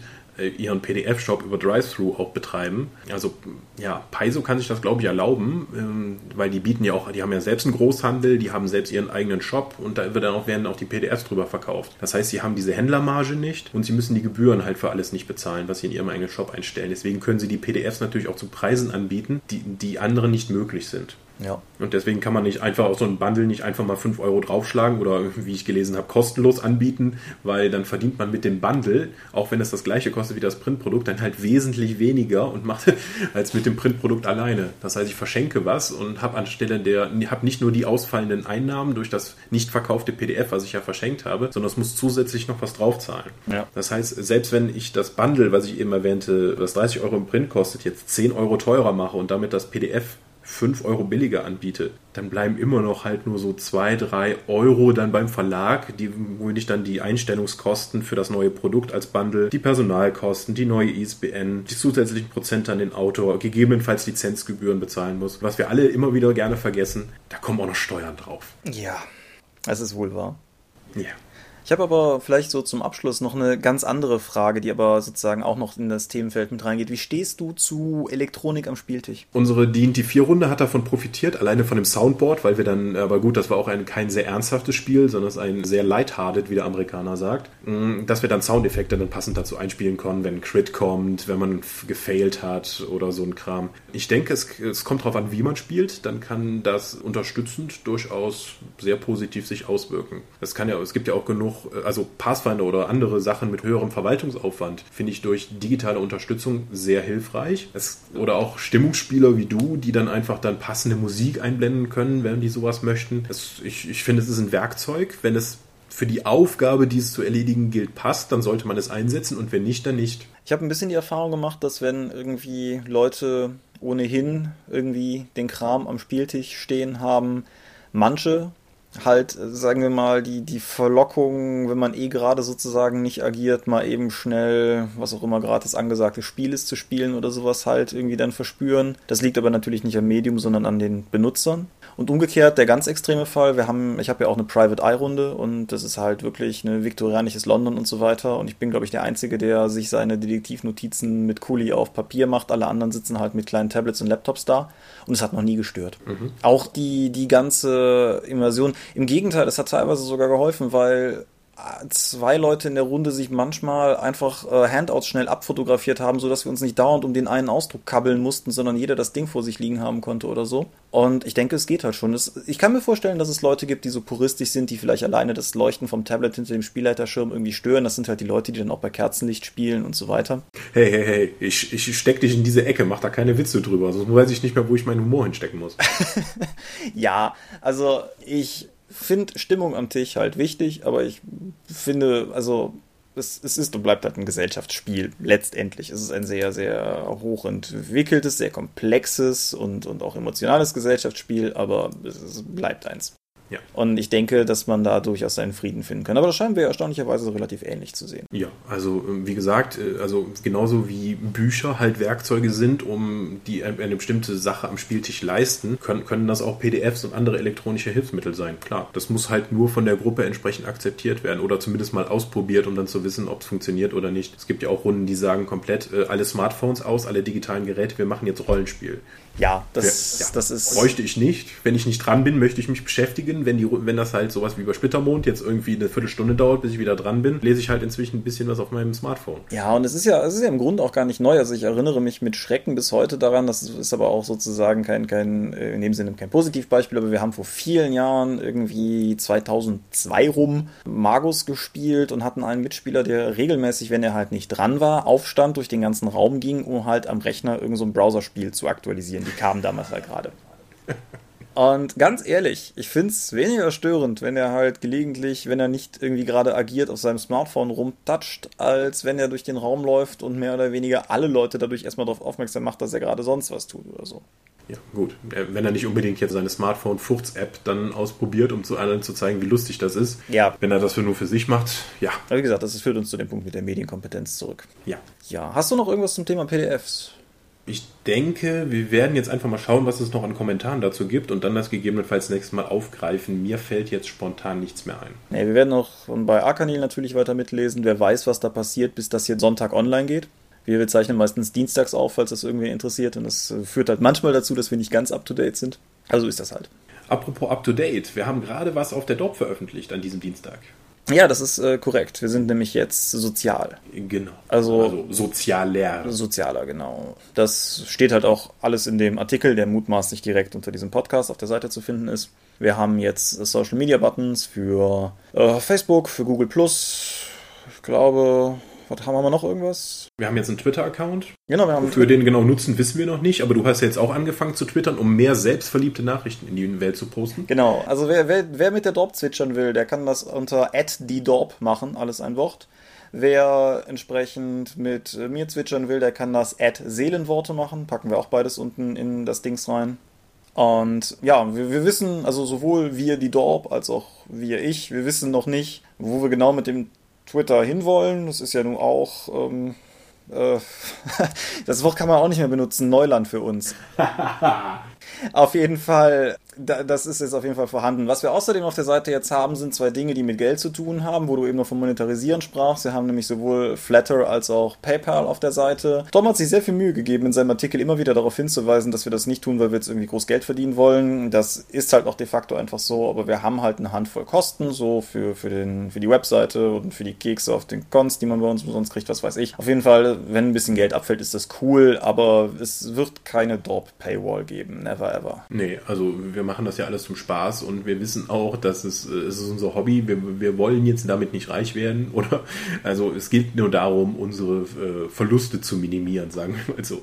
ihren PDF-Shop über Drive-Thru auch betreiben. Also ja, Paizo kann sich das glaube ich erlauben, ähm, weil die bieten ja auch, die haben ja selbst einen Großhandel, die haben selbst ihren eigenen Shop und da wird dann auch, werden auch die PDFs drüber verkauft. Das heißt, sie haben diese Händlermarge nicht und sie müssen die Gebühren halt für alles nicht bezahlen, was sie in ihrem eigenen Shop einstellen. Deswegen können sie die PDFs natürlich auch zu Preisen anbieten, die, die anderen nicht möglich sind. Ja. Und deswegen kann man nicht einfach auf so ein Bundle nicht einfach mal 5 Euro draufschlagen oder wie ich gelesen habe, kostenlos anbieten, weil dann verdient man mit dem Bundle, auch wenn es das gleiche kostet wie das Printprodukt, dann halt wesentlich weniger und macht als mit dem Printprodukt alleine. Das heißt, ich verschenke was und habe anstelle der, habe nicht nur die ausfallenden Einnahmen durch das nicht verkaufte PDF, was ich ja verschenkt habe, sondern es muss zusätzlich noch was draufzahlen. Ja. Das heißt, selbst wenn ich das Bundle, was ich eben erwähnte, was 30 Euro im Print kostet, jetzt 10 Euro teurer mache und damit das PDF 5 Euro billiger anbiete, dann bleiben immer noch halt nur so 2, 3 Euro dann beim Verlag, die, wo ich dann die Einstellungskosten für das neue Produkt als Bundle, die Personalkosten, die neue ISBN, die zusätzlichen Prozente an den Autor, gegebenenfalls Lizenzgebühren bezahlen muss. Was wir alle immer wieder gerne vergessen, da kommen auch noch Steuern drauf. Ja, das ist wohl wahr. Ja. Ich habe aber vielleicht so zum Abschluss noch eine ganz andere Frage, die aber sozusagen auch noch in das Themenfeld mit reingeht. Wie stehst du zu Elektronik am Spieltisch? Unsere D&D 4-Runde hat davon profitiert, alleine von dem Soundboard, weil wir dann, aber gut, das war auch ein, kein sehr ernsthaftes Spiel, sondern es ein sehr lighthearted, wie der Amerikaner sagt, mm, dass wir dann Soundeffekte dann passend dazu einspielen konnten, wenn ein Crit kommt, wenn man gefailt hat oder so ein Kram. Ich denke, es, es kommt darauf an, wie man spielt, dann kann das unterstützend durchaus sehr positiv sich auswirken. Es kann ja, es gibt ja auch genug, also Pathfinder oder andere Sachen mit höherem Verwaltungsaufwand, finde ich durch digitale Unterstützung sehr hilfreich. Es, oder auch Stimmungsspieler wie du, die dann einfach dann passende Musik einblenden können, wenn die sowas möchten. Es, ich, ich finde, es ist ein Werkzeug, wenn es für die Aufgabe, die es zu erledigen gilt, passt, dann sollte man es einsetzen und wenn nicht, dann nicht. Ich habe ein bisschen die Erfahrung gemacht, dass wenn irgendwie Leute ohnehin irgendwie den Kram am Spieltisch stehen haben, manche halt, sagen wir mal, die, die Verlockung, wenn man eh gerade sozusagen nicht agiert, mal eben schnell, was auch immer gerade das angesagte Spiel ist, zu spielen oder sowas halt irgendwie dann verspüren. Das liegt aber natürlich nicht am Medium, sondern an den Benutzern. Und umgekehrt, der ganz extreme Fall, wir haben, ich habe ja auch eine Private Eye Runde und das ist halt wirklich ein viktorianisches London und so weiter. Und ich bin, glaube ich, der Einzige, der sich seine Detektivnotizen mit Kuli auf Papier macht. Alle anderen sitzen halt mit kleinen Tablets und Laptops da und es hat noch nie gestört. Mhm. Auch die, die ganze Immersion. Im Gegenteil, es hat teilweise sogar geholfen, weil zwei Leute in der Runde sich manchmal einfach äh, Handouts schnell abfotografiert haben, sodass wir uns nicht dauernd um den einen Ausdruck kabbeln mussten, sondern jeder das Ding vor sich liegen haben konnte oder so. Und ich denke, es geht halt schon. Das, ich kann mir vorstellen, dass es Leute gibt, die so puristisch sind, die vielleicht alleine das Leuchten vom Tablet hinter dem Spielleiterschirm irgendwie stören. Das sind halt die Leute, die dann auch bei Kerzenlicht spielen und so weiter. Hey, hey, hey, ich, ich steck dich in diese Ecke, mach da keine Witze drüber, sonst weiß ich nicht mehr, wo ich meinen Humor hinstecken muss. ja, also ich finde Stimmung am Tisch halt wichtig, aber ich finde, also es, es ist und bleibt halt ein Gesellschaftsspiel. Letztendlich ist es ein sehr, sehr hochentwickeltes, sehr komplexes und, und auch emotionales Gesellschaftsspiel, aber es, es bleibt eins. Ja. Und ich denke, dass man da durchaus seinen Frieden finden kann. Aber das scheinen wir erstaunlicherweise so relativ ähnlich zu sehen. Ja, also wie gesagt, also genauso wie Bücher halt Werkzeuge sind, um die eine bestimmte Sache am Spieltisch leisten, können, können das auch PDFs und andere elektronische Hilfsmittel sein. Klar, das muss halt nur von der Gruppe entsprechend akzeptiert werden oder zumindest mal ausprobiert, um dann zu wissen, ob es funktioniert oder nicht. Es gibt ja auch Runden, die sagen komplett äh, alle Smartphones aus, alle digitalen Geräte, wir machen jetzt Rollenspiel. Ja, das, ja, das ist. Bräuchte ich nicht. Wenn ich nicht dran bin, möchte ich mich beschäftigen. Wenn, die, wenn das halt sowas wie bei Splittermond jetzt irgendwie eine Viertelstunde dauert, bis ich wieder dran bin, lese ich halt inzwischen ein bisschen was auf meinem Smartphone. Ja, und es ist ja, es ist ja im Grunde auch gar nicht neu. Also ich erinnere mich mit Schrecken bis heute daran, das ist aber auch sozusagen kein, kein in dem Sinne kein Positivbeispiel, aber wir haben vor vielen Jahren irgendwie 2002 rum Magus gespielt und hatten einen Mitspieler, der regelmäßig, wenn er halt nicht dran war, aufstand, durch den ganzen Raum ging, um halt am Rechner irgendein so Browserspiel zu aktualisieren. Die kamen damals halt gerade. Und ganz ehrlich, ich finde es weniger störend, wenn er halt gelegentlich, wenn er nicht irgendwie gerade agiert, auf seinem Smartphone rumtatscht, als wenn er durch den Raum läuft und mehr oder weniger alle Leute dadurch erstmal darauf aufmerksam macht, dass er gerade sonst was tut oder so. Ja, gut. Wenn er nicht unbedingt jetzt seine Smartphone-Furz-App dann ausprobiert, um zu allen zu zeigen, wie lustig das ist. Ja. Wenn er das für nur für sich macht, ja. Aber wie gesagt, das führt uns zu dem Punkt mit der Medienkompetenz zurück. Ja. Ja. Hast du noch irgendwas zum Thema PDFs? Ich denke, wir werden jetzt einfach mal schauen, was es noch an Kommentaren dazu gibt und dann das gegebenenfalls nächstes Mal aufgreifen. Mir fällt jetzt spontan nichts mehr ein. Nee, wir werden auch bei Arcanil natürlich weiter mitlesen. Wer weiß, was da passiert, bis das hier Sonntag online geht. Wir zeichnen meistens dienstags auf, falls das irgendwie interessiert. Und das führt halt manchmal dazu, dass wir nicht ganz up to date sind. Also ist das halt. Apropos up to date, wir haben gerade was auf der Dorp veröffentlicht an diesem Dienstag. Ja, das ist äh, korrekt. Wir sind nämlich jetzt sozial. Genau. Also, also sozialer. Sozialer, genau. Das steht halt auch alles in dem Artikel, der mutmaßlich direkt unter diesem Podcast auf der Seite zu finden ist. Wir haben jetzt Social Media Buttons für äh, Facebook, für Google Plus. Ich glaube, was haben wir noch irgendwas? Wir haben jetzt einen Twitter-Account. Genau, wir haben Für den genau nutzen, wissen wir noch nicht, aber du hast ja jetzt auch angefangen zu twittern, um mehr selbstverliebte Nachrichten in die Welt zu posten. Genau, also wer, wer, wer mit der Dorp zwitschern will, der kann das unter @die_dorp machen, alles ein Wort. Wer entsprechend mit mir zwitschern will, der kann das Seelenworte machen. Packen wir auch beides unten in das Dings rein. Und ja, wir, wir wissen, also sowohl wir, die Dorp, als auch wir, ich, wir wissen noch nicht, wo wir genau mit dem Twitter hinwollen. Das ist ja nun auch. Ähm, äh, das Wort kann man auch nicht mehr benutzen. Neuland für uns. Auf jeden Fall das ist jetzt auf jeden Fall vorhanden. Was wir außerdem auf der Seite jetzt haben, sind zwei Dinge, die mit Geld zu tun haben, wo du eben noch vom Monetarisieren sprachst. Wir haben nämlich sowohl Flatter als auch PayPal auf der Seite. Tom hat sich sehr viel Mühe gegeben, in seinem Artikel immer wieder darauf hinzuweisen, dass wir das nicht tun, weil wir jetzt irgendwie groß Geld verdienen wollen. Das ist halt auch de facto einfach so, aber wir haben halt eine Handvoll Kosten, so für, für, den, für die Webseite und für die Kekse auf den Cons, die man bei uns sonst kriegt, was weiß ich. Auf jeden Fall, wenn ein bisschen Geld abfällt, ist das cool, aber es wird keine Drop-Paywall geben. Never ever. Nee, also wir machen das ja alles zum Spaß und wir wissen auch, dass es, äh, es ist unser Hobby. Wir, wir wollen jetzt damit nicht reich werden, oder? Also es geht nur darum, unsere äh, Verluste zu minimieren, sagen wir mal so.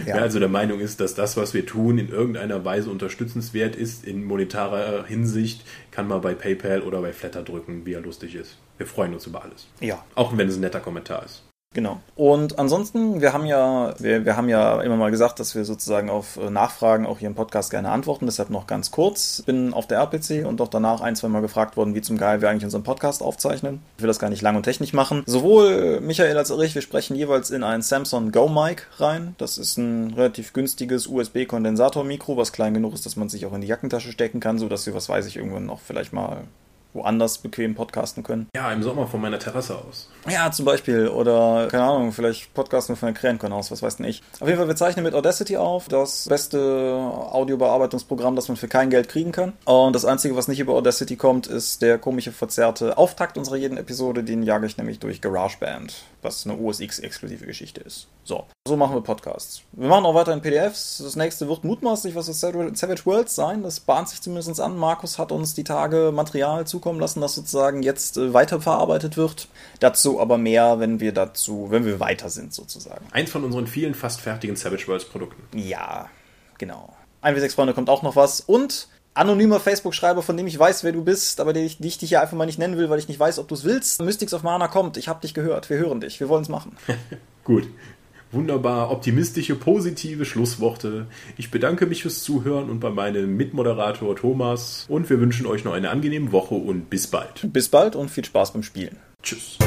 Ja. Wer also der Meinung ist, dass das, was wir tun, in irgendeiner Weise unterstützenswert ist, in monetarer Hinsicht, kann man bei PayPal oder bei Flatter drücken, wie er lustig ist. Wir freuen uns über alles. Ja. Auch wenn es ein netter Kommentar ist. Genau. Und ansonsten, wir haben ja, wir, wir haben ja immer mal gesagt, dass wir sozusagen auf äh, Nachfragen auch hier im Podcast gerne antworten. Deshalb noch ganz kurz. Bin auf der RPC und auch danach ein, zwei Mal gefragt worden, wie zum Geil wir eigentlich unseren Podcast aufzeichnen. Ich will das gar nicht lang und technisch machen. Sowohl Michael als auch ich, wir sprechen jeweils in ein Samsung Go Mic rein. Das ist ein relativ günstiges USB-Kondensator-Mikro, was klein genug ist, dass man sich auch in die Jackentasche stecken kann, sodass wir, was weiß ich, irgendwann noch vielleicht mal woanders bequem podcasten können. Ja, im Sommer von meiner Terrasse aus. Ja, zum Beispiel. Oder, keine Ahnung, vielleicht podcasten von der Krähenkon aus, was weiß denn ich. Auf jeden Fall, wir zeichnen mit Audacity auf. Das beste Audiobearbeitungsprogramm, das man für kein Geld kriegen kann. Und das Einzige, was nicht über Audacity kommt, ist der komische, verzerrte Auftakt unserer jeden Episode. Den jage ich nämlich durch GarageBand, was eine OS X-exklusive Geschichte ist. So, so machen wir Podcasts. Wir machen auch weiterhin PDFs. Das nächste wird mutmaßlich was für Savage Worlds sein. Das bahnt sich zumindest an. Markus hat uns die Tage Material zukommen lassen, das sozusagen jetzt äh, weiterverarbeitet wird. Dazu aber mehr, wenn wir dazu, wenn wir weiter sind sozusagen. Eins von unseren vielen fast fertigen Savage Worlds Produkten. Ja, genau. 1 6 Freunde kommt auch noch was und anonymer Facebook-Schreiber, von dem ich weiß, wer du bist, aber die ich, die ich dich hier einfach mal nicht nennen will, weil ich nicht weiß, ob du es willst. Mystics of Mana kommt. Ich habe dich gehört. Wir hören dich. Wir wollen es machen. Gut wunderbar optimistische, positive Schlussworte. Ich bedanke mich fürs Zuhören und bei meinem Mitmoderator Thomas und wir wünschen euch noch eine angenehme Woche und bis bald. Bis bald und viel Spaß beim Spielen. Tschüss.